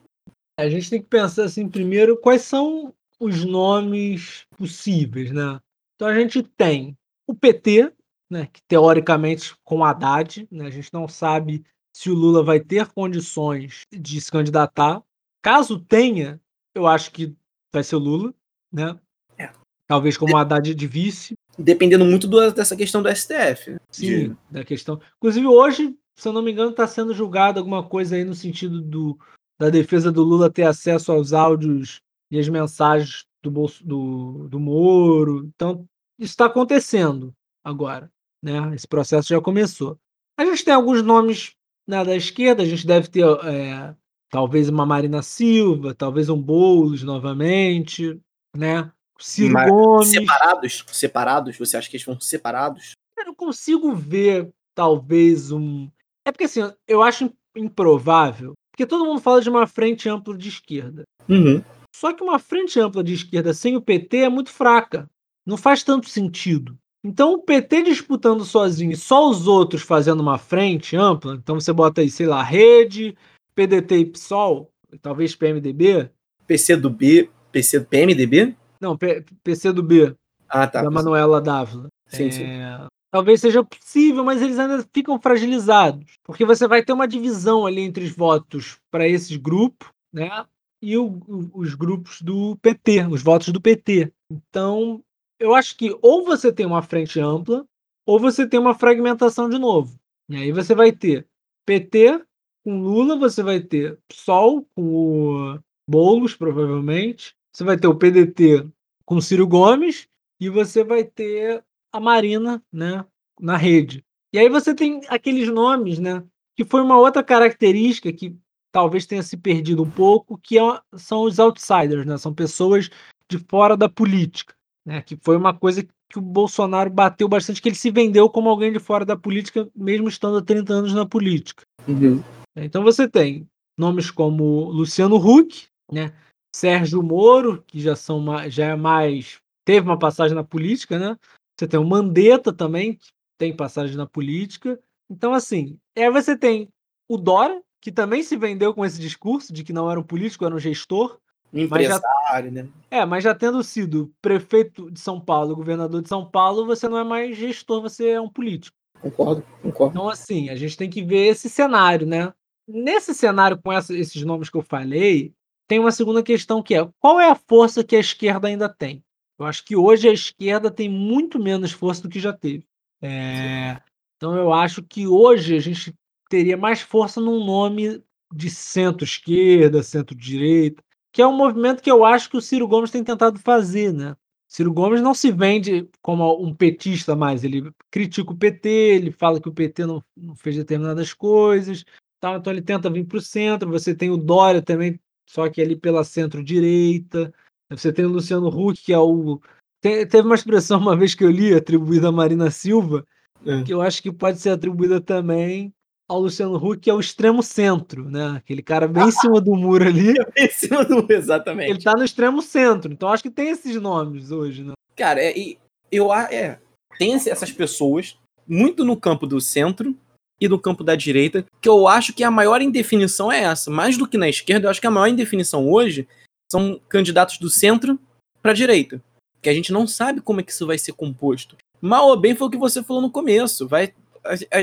A gente tem que pensar assim, primeiro, quais são os nomes possíveis, né? Então a gente tem o PT, né, que teoricamente com Haddad, né, a gente não sabe se o Lula vai ter condições de se candidatar. Caso tenha, eu acho que vai ser o Lula, né? É. Talvez como Haddad de vice. Dependendo muito do, dessa questão do STF. Né? Sim, de... da questão. Inclusive, hoje, se eu não me engano, está sendo julgado alguma coisa aí no sentido do, da defesa do Lula ter acesso aos áudios e as mensagens do, bolso, do, do Moro. Então, isso está acontecendo agora. Né? Esse processo já começou. A gente tem alguns nomes na da esquerda, a gente deve ter é, talvez uma Marina Silva, talvez um Boulos novamente, né? Ciro Mas, Gomes. Separados? Separados? Você acha que eles vão separados? Eu não consigo ver, talvez, um. É porque assim, eu acho improvável, porque todo mundo fala de uma frente ampla de esquerda. Uhum. Só que uma frente ampla de esquerda sem o PT é muito fraca. Não faz tanto sentido. Então, o PT disputando sozinho e só os outros fazendo uma frente ampla, então você bota aí, sei lá, Rede, PDT e PSOL, talvez PMDB. PC do B, PC do PMDB? Não, P, PC do B. Ah, tá. Da Manuela Dávila. Sim, é... sim. Talvez seja possível, mas eles ainda ficam fragilizados. Porque você vai ter uma divisão ali entre os votos para esses grupos, né? E o, os grupos do PT, os votos do PT. Então, eu acho que ou você tem uma frente ampla, ou você tem uma fragmentação de novo. E aí você vai ter PT com Lula, você vai ter PSOL com o Boulos, provavelmente. Você vai ter o PDT com Ciro Gomes e você vai ter a Marina, né, na rede. E aí você tem aqueles nomes, né, que foi uma outra característica que talvez tenha se perdido um pouco, que é, são os outsiders, né, são pessoas de fora da política, né, que foi uma coisa que o Bolsonaro bateu bastante, que ele se vendeu como alguém de fora da política, mesmo estando há 30 anos na política. Uhum. Então você tem nomes como Luciano Huck, né, Sérgio Moro, que já são já é mais teve uma passagem na política, né? Você tem o Mandetta também, que tem passagem na política. Então, assim, aí você tem o Dora, que também se vendeu com esse discurso de que não era um político, era um gestor. Um empresário, já, né? É, mas já tendo sido prefeito de São Paulo, governador de São Paulo, você não é mais gestor, você é um político. Concordo, concordo. Então, assim, a gente tem que ver esse cenário, né? Nesse cenário, com essa, esses nomes que eu falei, tem uma segunda questão que é qual é a força que a esquerda ainda tem? Eu acho que hoje a esquerda tem muito menos força do que já teve. É, então eu acho que hoje a gente teria mais força num nome de centro-esquerda, centro-direita, que é um movimento que eu acho que o Ciro Gomes tem tentado fazer, né? Ciro Gomes não se vende como um petista mais, ele critica o PT, ele fala que o PT não, não fez determinadas coisas, tal, então ele tenta vir para o centro. Você tem o Dória também, só que ali pela centro-direita. Você tem o Luciano Huck, que é o. Tem, teve uma expressão uma vez que eu li, atribuída a Marina Silva, é. que eu acho que pode ser atribuída também ao Luciano Huck, que é o extremo centro, né? Aquele cara bem em cima do muro ali. em cima do muro, exatamente. Ele tá no extremo centro. Então acho que tem esses nomes hoje, né? Cara, é, eu é, tem essas pessoas muito no campo do centro e no campo da direita, que eu acho que a maior indefinição é essa. Mais do que na esquerda, eu acho que a maior indefinição hoje são candidatos do centro para a direita, que a gente não sabe como é que isso vai ser composto. Mal ou bem foi o que você falou no começo, vai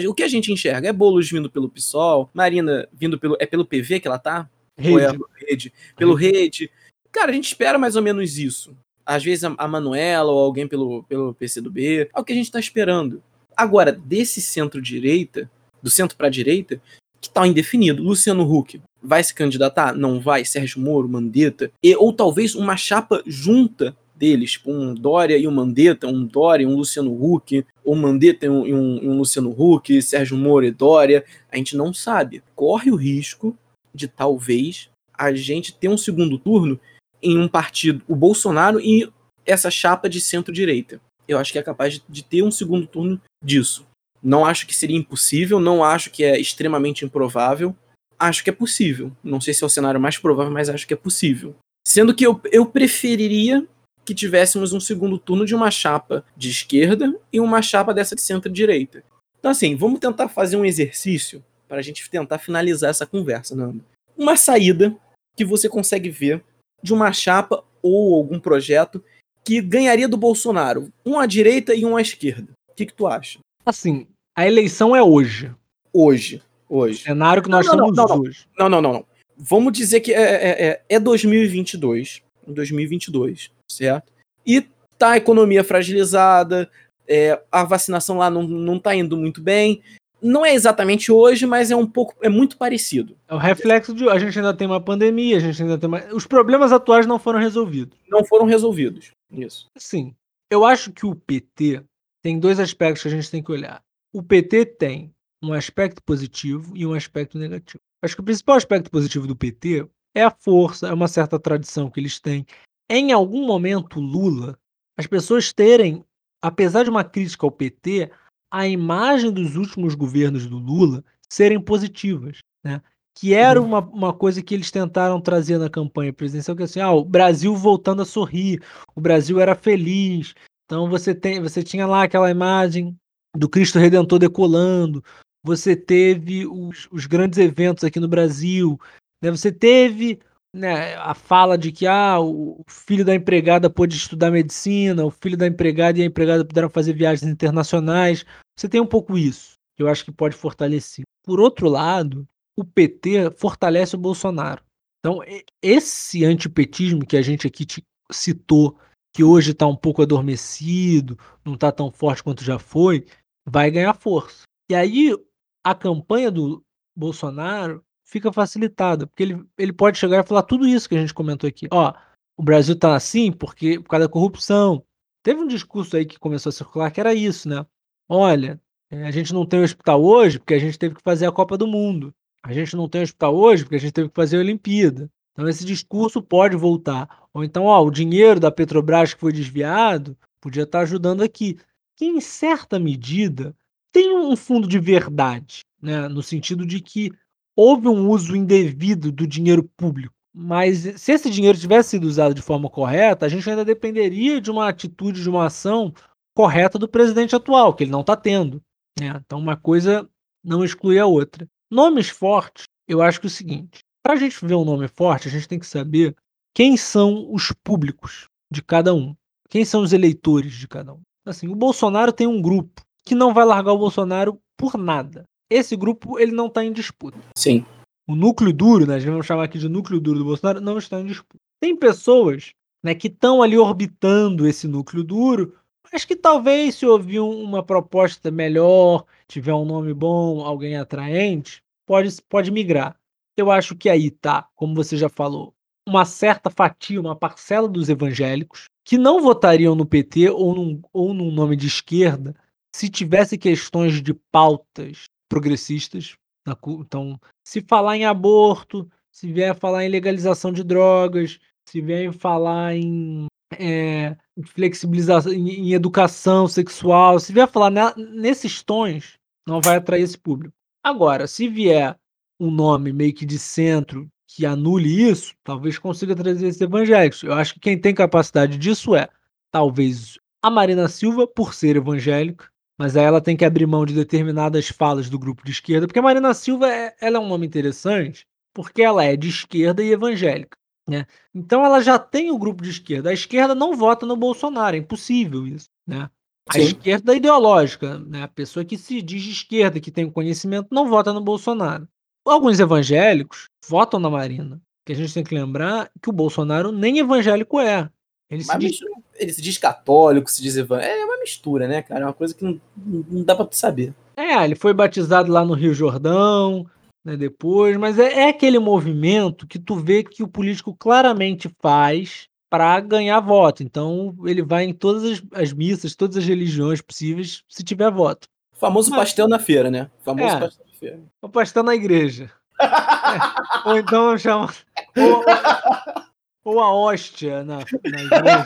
o que a gente enxerga é Boulos vindo pelo PSOL, Marina vindo pelo é pelo PV que ela tá? Rede. Ou é rede? Pelo rede. rede. Cara, a gente espera mais ou menos isso. Às vezes a, a Manuela ou alguém pelo, pelo PCdoB, é o que a gente está esperando. Agora, desse centro-direita, do centro para direita, que tá indefinido. Luciano Huck vai se candidatar? Não vai. Sérgio Moro, Mandetta. E, ou talvez uma chapa junta deles, tipo um Dória e um Mandetta, um Dória e um Luciano Huck, ou Mandetta e um, um, um Luciano Huck, Sérgio Moro e Dória. A gente não sabe. Corre o risco de talvez a gente ter um segundo turno em um partido, o Bolsonaro e essa chapa de centro-direita. Eu acho que é capaz de ter um segundo turno disso. Não acho que seria impossível, não acho que é extremamente improvável. Acho que é possível. Não sei se é o cenário mais provável, mas acho que é possível. Sendo que eu, eu preferiria que tivéssemos um segundo turno de uma chapa de esquerda e uma chapa dessa de centro-direita. Então, assim, vamos tentar fazer um exercício para a gente tentar finalizar essa conversa, Nando. Uma saída que você consegue ver de uma chapa ou algum projeto que ganharia do Bolsonaro, um à direita e um à esquerda. O que, que tu acha? Assim, a eleição é hoje. Hoje. Hoje. O cenário que nós não, estamos não, não, hoje. Não, não, não, não. Vamos dizer que é, é, é, é 2022. 2022, certo? E tá a economia fragilizada, é, a vacinação lá não, não tá indo muito bem. Não é exatamente hoje, mas é um pouco, é muito parecido. É o reflexo de a gente ainda tem uma pandemia, a gente ainda tem uma... os problemas atuais não foram resolvidos. Não foram resolvidos. Isso. Sim. Eu acho que o PT tem dois aspectos que a gente tem que olhar. O PT tem um aspecto positivo e um aspecto negativo. Acho que o principal aspecto positivo do PT é a força, é uma certa tradição que eles têm. Em algum momento, Lula, as pessoas terem, apesar de uma crítica ao PT, a imagem dos últimos governos do Lula serem positivas, né? que era uma, uma coisa que eles tentaram trazer na campanha presidencial, que é assim, ah, o Brasil voltando a sorrir, o Brasil era feliz. Então você tem, você tinha lá aquela imagem do Cristo Redentor decolando, você teve os, os grandes eventos aqui no Brasil, né? Você teve né, a fala de que ah, o filho da empregada pôde estudar medicina, o filho da empregada e a empregada puderam fazer viagens internacionais. Você tem um pouco isso, que eu acho que pode fortalecer. Por outro lado, o PT fortalece o Bolsonaro. Então, esse antipetismo que a gente aqui citou, que hoje está um pouco adormecido, não está tão forte quanto já foi, vai ganhar força. E aí, a campanha do Bolsonaro fica facilitada, porque ele, ele pode chegar e falar tudo isso que a gente comentou aqui. Ó, o Brasil está assim porque por causa da corrupção. Teve um discurso aí que começou a circular que era isso, né? Olha, eh, a gente não tem hospital hoje porque a gente teve que fazer a Copa do Mundo. A gente não tem hospital hoje porque a gente teve que fazer a Olimpíada. Então esse discurso pode voltar. Ou então, ó, o dinheiro da Petrobras que foi desviado podia estar ajudando aqui. Que em certa medida tem um fundo de verdade, né? No sentido de que houve um uso indevido do dinheiro público. Mas se esse dinheiro tivesse sido usado de forma correta, a gente ainda dependeria de uma atitude, de uma ação correta do presidente atual, que ele não está tendo. Né? Então, uma coisa não exclui a outra. Nomes fortes, eu acho que é o seguinte: para a gente ver um nome forte, a gente tem que saber quem são os públicos de cada um, quem são os eleitores de cada um. Assim, o Bolsonaro tem um grupo que não vai largar o Bolsonaro por nada. Esse grupo ele não está em disputa. Sim. O núcleo duro, né, vamos chamar aqui de núcleo duro do Bolsonaro, não está em disputa. Tem pessoas né, que estão ali orbitando esse núcleo duro, mas que talvez se ouvir uma proposta melhor, tiver um nome bom, alguém atraente, pode, pode migrar. Eu acho que aí tá, como você já falou, uma certa fatia, uma parcela dos evangélicos que não votariam no PT ou num, ou num nome de esquerda se tivesse questões de pautas progressistas. Então, se falar em aborto, se vier falar em legalização de drogas, se vier falar em é, flexibilização, em, em, educação sexual, se vier falar na, nesses tons, não vai atrair esse público. Agora, se vier um nome meio que de centro que anule isso, talvez consiga trazer esses evangélicos. Eu acho que quem tem capacidade disso é talvez a Marina Silva, por ser evangélica, mas aí ela tem que abrir mão de determinadas falas do grupo de esquerda, porque a Marina Silva é, ela é um nome interessante, porque ela é de esquerda e evangélica. Né? Então ela já tem o grupo de esquerda. A esquerda não vota no Bolsonaro, é impossível isso. Né? A Sim. esquerda ideológica, né? a pessoa que se diz de esquerda, que tem conhecimento, não vota no Bolsonaro. Alguns evangélicos votam na Marina, que a gente tem que lembrar que o Bolsonaro nem evangélico é. Ele se, diz... ele se diz católico, se diz evangélico. É uma mistura, né, cara? É uma coisa que não, não dá pra tu saber. É, ele foi batizado lá no Rio Jordão, né, depois, mas é, é aquele movimento que tu vê que o político claramente faz para ganhar voto. Então, ele vai em todas as, as, missas, todas as religiões possíveis, se tiver voto. O famoso mas... pastel na feira, né? O famoso é, pastel na feira. O pastel na igreja. é. Ou então chama. Ou, ou a hóstia na, na igreja.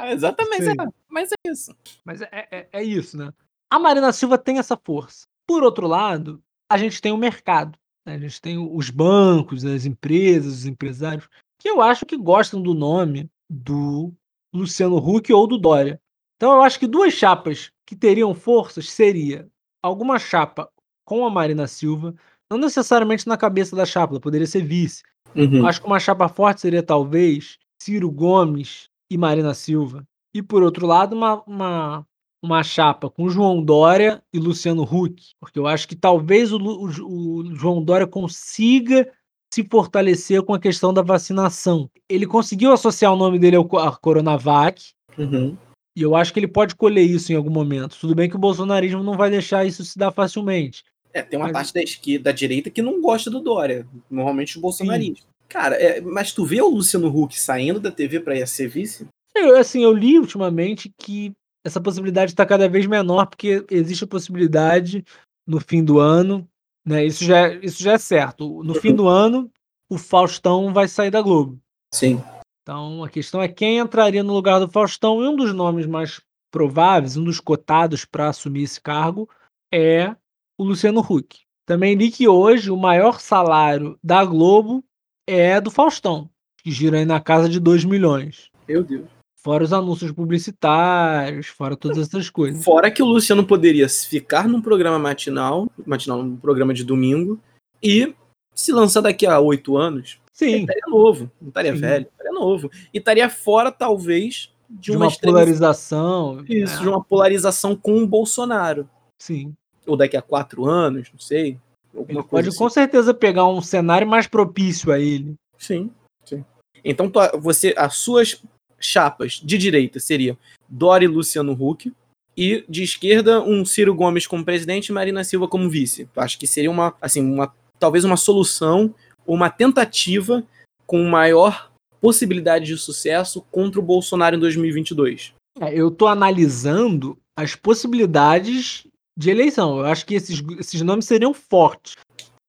Exatamente, é, mas é isso. Mas é, é, é, isso, né? A Marina Silva tem essa força. Por outro lado, a gente tem o mercado. Né? A gente tem os bancos, as empresas, os empresários, que eu acho que gostam do nome do Luciano Huck ou do Dória. Então eu acho que duas chapas que teriam forças seria alguma chapa com a Marina Silva, não necessariamente na cabeça da chapa, poderia ser vice, Uhum. Acho que uma chapa forte seria talvez Ciro Gomes e Marina Silva. E por outro lado, uma, uma, uma chapa com João Dória e Luciano Huck. Porque eu acho que talvez o, o, o João Dória consiga se fortalecer com a questão da vacinação. Ele conseguiu associar o nome dele ao Coronavac. Uhum. E eu acho que ele pode colher isso em algum momento. Tudo bem que o bolsonarismo não vai deixar isso se dar facilmente. É, tem uma mas... parte da esquerda, da direita que não gosta do Dória. Normalmente o bolsonarismo. Cara, é, mas tu vê o Luciano Huck saindo da TV para ir ser vice? Eu, assim, eu li ultimamente que essa possibilidade está cada vez menor, porque existe a possibilidade no fim do ano, né? Isso já, é, isso já é certo. No fim do ano, o Faustão vai sair da Globo. Sim. Então a questão é quem entraria no lugar do Faustão. E um dos nomes mais prováveis, um dos cotados para assumir esse cargo, é o Luciano Huck. Também li que hoje o maior salário da Globo é do Faustão, que gira aí na casa de 2 milhões. Meu Deus. Fora os anúncios publicitários, fora todas essas coisas. Fora que o Luciano poderia ficar num programa matinal, matinal, num programa de domingo, e se lançar daqui a oito anos, Sim. estaria novo, não estaria Sim. velho, estaria novo. E estaria fora, talvez, de, De uma, uma polarização. Isso, é, de uma polarização com o Bolsonaro. Sim. Ou daqui a quatro anos, não sei. Alguma Ele coisa pode assim. com certeza pegar um cenário mais propício a ele. Sim, sim. Então você, as suas chapas de direita seriam Dori e Luciano Huck, e de esquerda um Ciro Gomes como presidente e Marina Silva como vice. Acho que seria uma, assim, uma talvez uma solução, uma tentativa com maior possibilidade de sucesso contra o Bolsonaro em 2022. É, eu tô analisando as possibilidades de eleição. Eu acho que esses, esses nomes seriam fortes.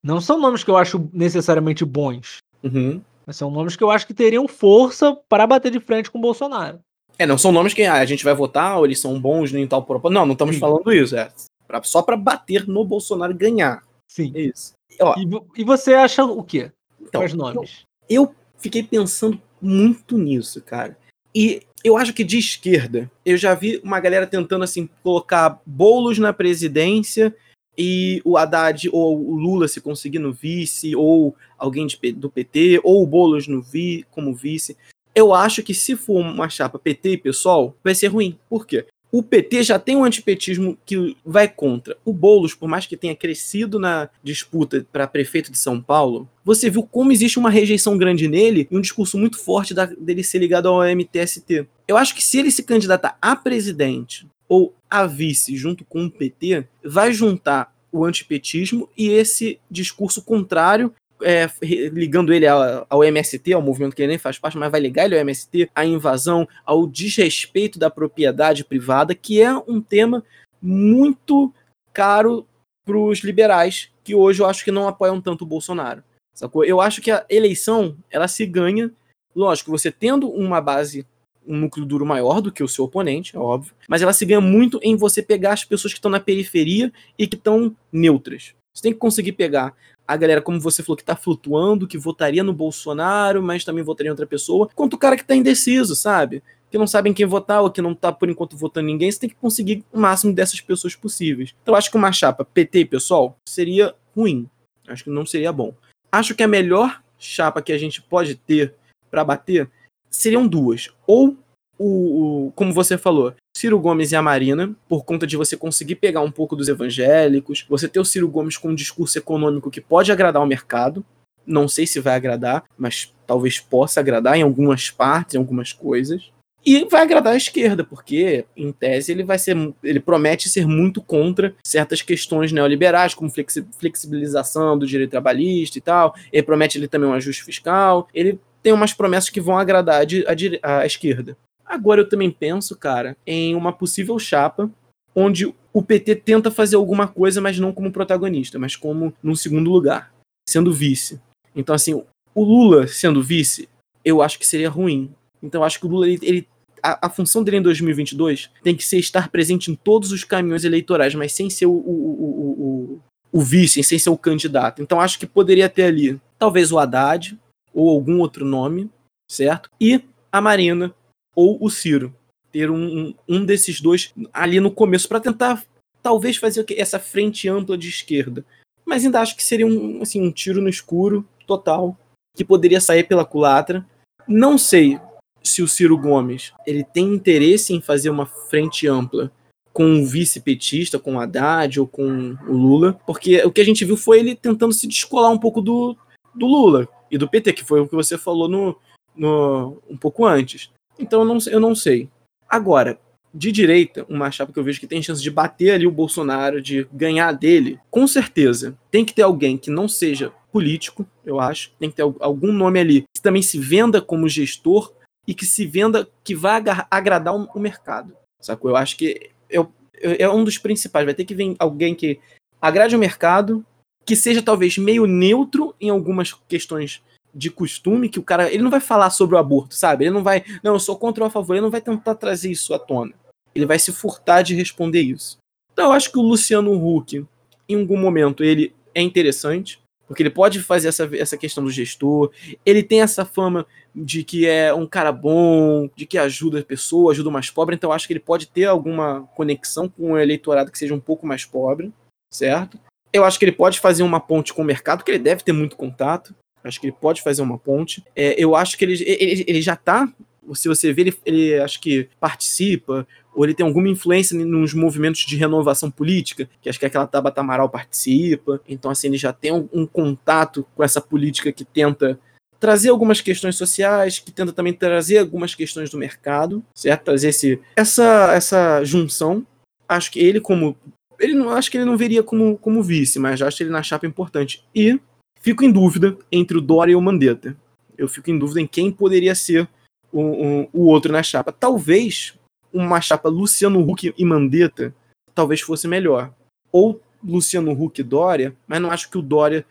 Não são nomes que eu acho necessariamente bons, Uhum. mas são nomes que eu acho que teriam força para bater de frente com o Bolsonaro. É, não são nomes que ah, a gente vai votar ou eles são bons em tal propósito. Não, não estamos Sim. falando isso. É pra- só para bater no Bolsonaro e ganhar. Sim. É isso. Ó, E, e você acha o quê? então, Quais nomes? eu fiquei pensando muito nisso, cara. E eu acho que de esquerda, eu já vi uma galera tentando assim colocar bolos na presidência e o Haddad ou o Lula se conseguir no vice, ou alguém de do PT, ou o Boulos no vi, como vice. Eu acho que se for uma chapa PT e PSOL, vai ser ruim. Por quê? O PT já tem um antipetismo que vai contra. O Boulos, por mais que tenha crescido na disputa para prefeito de São Paulo, você viu como existe uma rejeição grande nele e um discurso muito forte da- dele ser ligado ao MTST. Eu acho que se ele se candidatar a presidente ou a vice junto com o PT, vai juntar o antipetismo e esse discurso contrário é, ligando ele ao, ao MST, ao movimento que ele nem faz parte, mas vai ligar ele ao MST, à invasão, ao desrespeito da propriedade privada, que é um tema muito caro para os liberais, que hoje eu acho que não apoiam tanto o Bolsonaro. Sacou? Eu acho que a eleição ela se ganha, lógico, você tendo uma base, um núcleo duro maior do que o seu oponente, é óbvio, mas ela se ganha muito em você pegar as pessoas que estão na periferia e que estão neutras. Você tem que conseguir pegar a galera, como você falou, que tá flutuando, que votaria no Bolsonaro, mas também votaria em outra pessoa, quanto o cara que tá indeciso, sabe? Que não sabe em quem votar ou que não tá por enquanto votando ninguém, você tem que conseguir o máximo dessas pessoas possíveis. Então eu acho que uma chapa PT e PSOL seria ruim. Acho que não seria bom. Acho que a melhor chapa que a gente pode ter para bater seriam duas. Ou o, o- como você falou, Ciro Gomes e a Marina, por conta de você conseguir pegar um pouco dos evangélicos, você ter o Ciro Gomes com um discurso econômico que pode agradar o mercado. Não sei se vai agradar, mas talvez possa agradar em algumas partes, em algumas coisas. E vai agradar a esquerda, porque, em tese, ele vai ser. Ele promete ser muito contra certas questões neoliberais, como flexi- flexibilização do direito trabalhista e tal. Ele promete ele também um ajuste fiscal. Ele tem umas promessas que vão agradar a, a a esquerda. Agora eu também penso, cara, em uma possível chapa onde o PT tenta fazer alguma coisa, mas não como protagonista, mas como num segundo lugar, sendo vice. Então, assim, o Lula sendo vice, eu acho que seria ruim. Então, eu acho que o Lula, ele, ele- a, a função dele em 2022 tem que ser estar presente em todos os caminhões eleitorais, mas sem ser o, o, o, o, o- vice, sem ser o candidato. Então, acho que poderia ter ali, talvez o Haddad, ou algum outro nome, certo? E a Marina, ou o Ciro. Ter um, um, desses dois ali no começo, para tentar, talvez, fazer o essa frente ampla de esquerda. Mas ainda acho que seria um, assim, um tiro no escuro total, que poderia sair pela culatra. Não sei se o Ciro Gomes ele tem interesse em fazer uma frente ampla com um vice-petista, com o Haddad ou com o Lula, porque o que a gente viu foi ele tentando se descolar um pouco do, do Lula e do PT, que foi o que você falou no, no um pouco antes. Então eu não, eu não sei. Agora, de direita, uma chapa que eu vejo que tem chance de bater ali o Bolsonaro, de ganhar dele, com certeza. Tem que ter alguém que não seja político, eu acho. Tem que ter al- algum nome ali que também se venda como gestor e que se venda, que vá agradar o, mercado. Sacou? Eu acho que é, é um dos principais. Vai ter que vir alguém que agrade o mercado, que seja talvez meio neutro em algumas questões de costume, que o cara. Ele não vai falar sobre o aborto, sabe? Ele não vai. Não, eu sou contra ou a favor. Ele não vai tentar trazer isso à tona. Ele vai se furtar de responder isso. Então eu acho que o Luciano Huck, em algum momento, ele é interessante, porque ele pode fazer essa, essa questão do gestor, ele tem essa fama de que é um cara bom, de que ajuda a pessoa, ajuda o mais pobre, então eu acho que ele pode ter alguma conexão com o eleitorado que seja um pouco mais pobre, certo? Eu acho que ele pode fazer uma ponte com o mercado, que ele deve ter muito contato. Acho que ele pode fazer uma ponte. É, eu acho que ele, ele, ele já está se você vê, ele, ele acho que participa, ou ele tem alguma influência nos movimentos de renovação política, que acho que aquela Tabata Amaral participa. Então, assim, ele já tem um, um contato com essa política que tenta trazer algumas questões sociais, que tenta também trazer algumas questões do mercado, certo? Trazer esse, essa, essa junção. Acho que ele, como. Ele não acho que ele não veria como, como vice, mas acho ele na chapa importante. E fico em dúvida entre o Dória e o Mandetta. Eu fico em dúvida em quem poderia ser o, o, o outro na chapa. Talvez uma chapa Luciano Huck e Mandetta talvez fosse melhor. Ou Luciano Huck e Dória, mas não acho que o Dória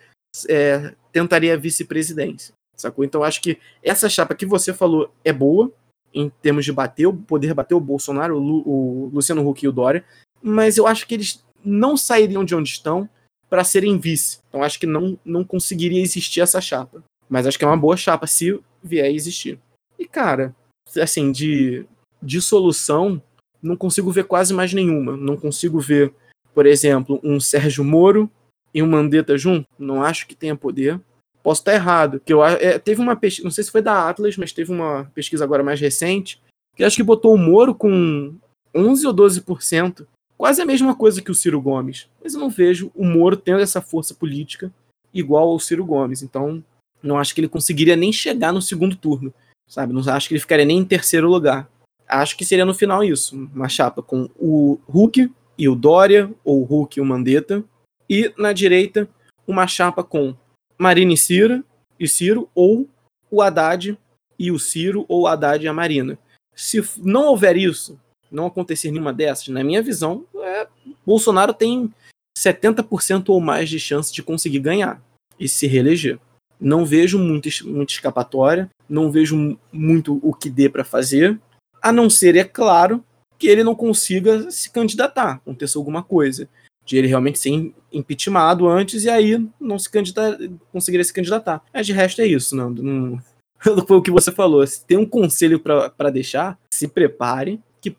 é, tentaria a vice-presidência. Sacou? Então acho que essa chapa que você falou é boa, em termos de bater, poder bater o Bolsonaro, o, Lu, o Luciano Huck e o Dória, mas eu acho que eles não sairiam de onde estão para serem vice. Então acho que não, não conseguiria existir essa chapa. Mas acho que é uma boa chapa se vier a existir. E, cara, assim, de, de solução, não consigo ver quase mais nenhuma. Não consigo ver, por exemplo, um Sérgio Moro e um Mandetta junto. Não acho que tenha poder. Posso estar errado. Que eu, é, teve uma pesquisa, não sei se foi da Atlas, mas teve uma pesquisa agora mais recente, que acho que botou o Moro com 11 ou 12%. Quase a mesma coisa que o Ciro Gomes. Mas eu não vejo o Moro tendo essa força política igual ao Ciro Gomes. Então, não acho que ele conseguiria nem chegar no segundo turno sabe? Não acho que ele ficaria nem em terceiro lugar. Acho que seria no final isso, uma chapa com o Hulk e o Dória, ou o Hulk e o Mandetta, e na direita uma chapa com Marina e Ciro, e Ciro ou o Haddad e o Ciro, ou o Haddad e a Marina. Se não houver isso, não acontecer nenhuma dessas, na minha visão, é, Bolsonaro tem 70% ou mais de chance de conseguir ganhar e se reeleger. Não vejo muita, muita escapatória, não vejo muito o que dê para fazer, a não ser, é claro, que ele não consiga se candidatar, aconteça alguma coisa. De ele realmente ser impeachmentado antes e aí não se candidatar, conseguiria se candidatar. Mas de resto é isso, Nando. Não... Foi o que você falou. Se tem um conselho para deixar, se prepare, que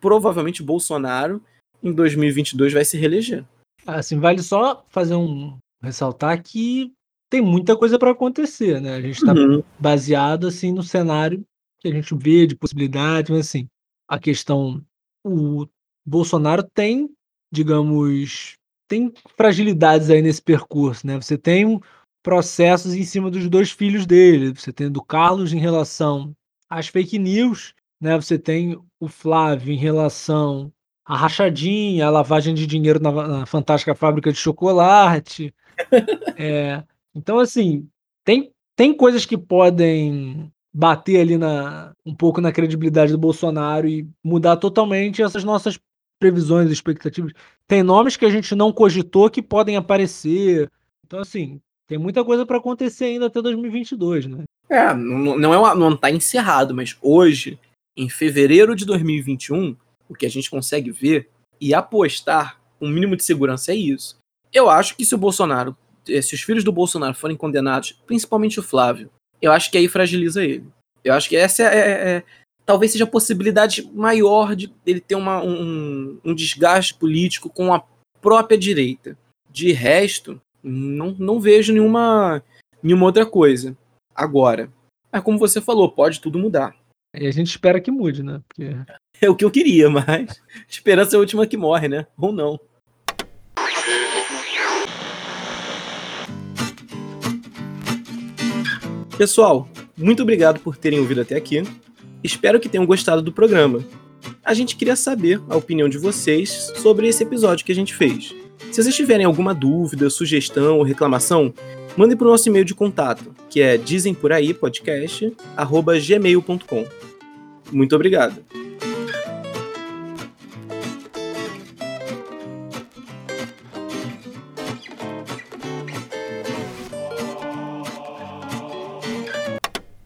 provavelmente Bolsonaro em 2022 vai se reeleger. Assim, vale só fazer um ressaltar que tem muita coisa para acontecer, né? A gente está uhum. baseado assim no cenário que a gente vê de possibilidades, mas assim, a questão o Bolsonaro tem, digamos, tem fragilidades aí nesse percurso, né? Você tem processos em cima dos dois filhos dele, você tem do Carlos em relação às fake news, né? Você tem o Flávio em relação à rachadinha, à lavagem de dinheiro na, na fantástica fábrica de chocolate. é, então, assim, tem, tem coisas que podem bater ali na, um pouco na credibilidade do Bolsonaro e mudar totalmente essas nossas previsões e expectativas. Tem nomes que a gente não cogitou que podem aparecer. Então, assim, tem muita coisa para acontecer ainda até 2022, né? É, não, não, é uma, não tá encerrado, mas hoje, em fevereiro de 2021, o que a gente consegue ver e apostar um mínimo de segurança é isso. Eu acho que se o Bolsonaro eh, se os filhos do Bolsonaro forem condenados, principalmente o Flávio, eu acho que aí fragiliza ele. Eu acho que essa é, é, é talvez seja a possibilidade maior de ele ter uma, um, um desgaste político com a própria direita. De resto, não, não vejo nenhuma, nenhuma outra coisa. Agora, é como você falou, pode tudo mudar. E a gente espera que mude, né? Porque... É o que eu queria, mas esperança é a última que morre, né? Ou não. Pessoal, muito obrigado por terem ouvido até aqui. Espero que tenham gostado do programa. A gente queria saber a opinião de vocês sobre esse episódio que a gente fez. Se vocês tiverem alguma dúvida, sugestão ou reclamação, mandem para o nosso e-mail de contato, que é dizemporaípodcast@gmail.com. Muito obrigado.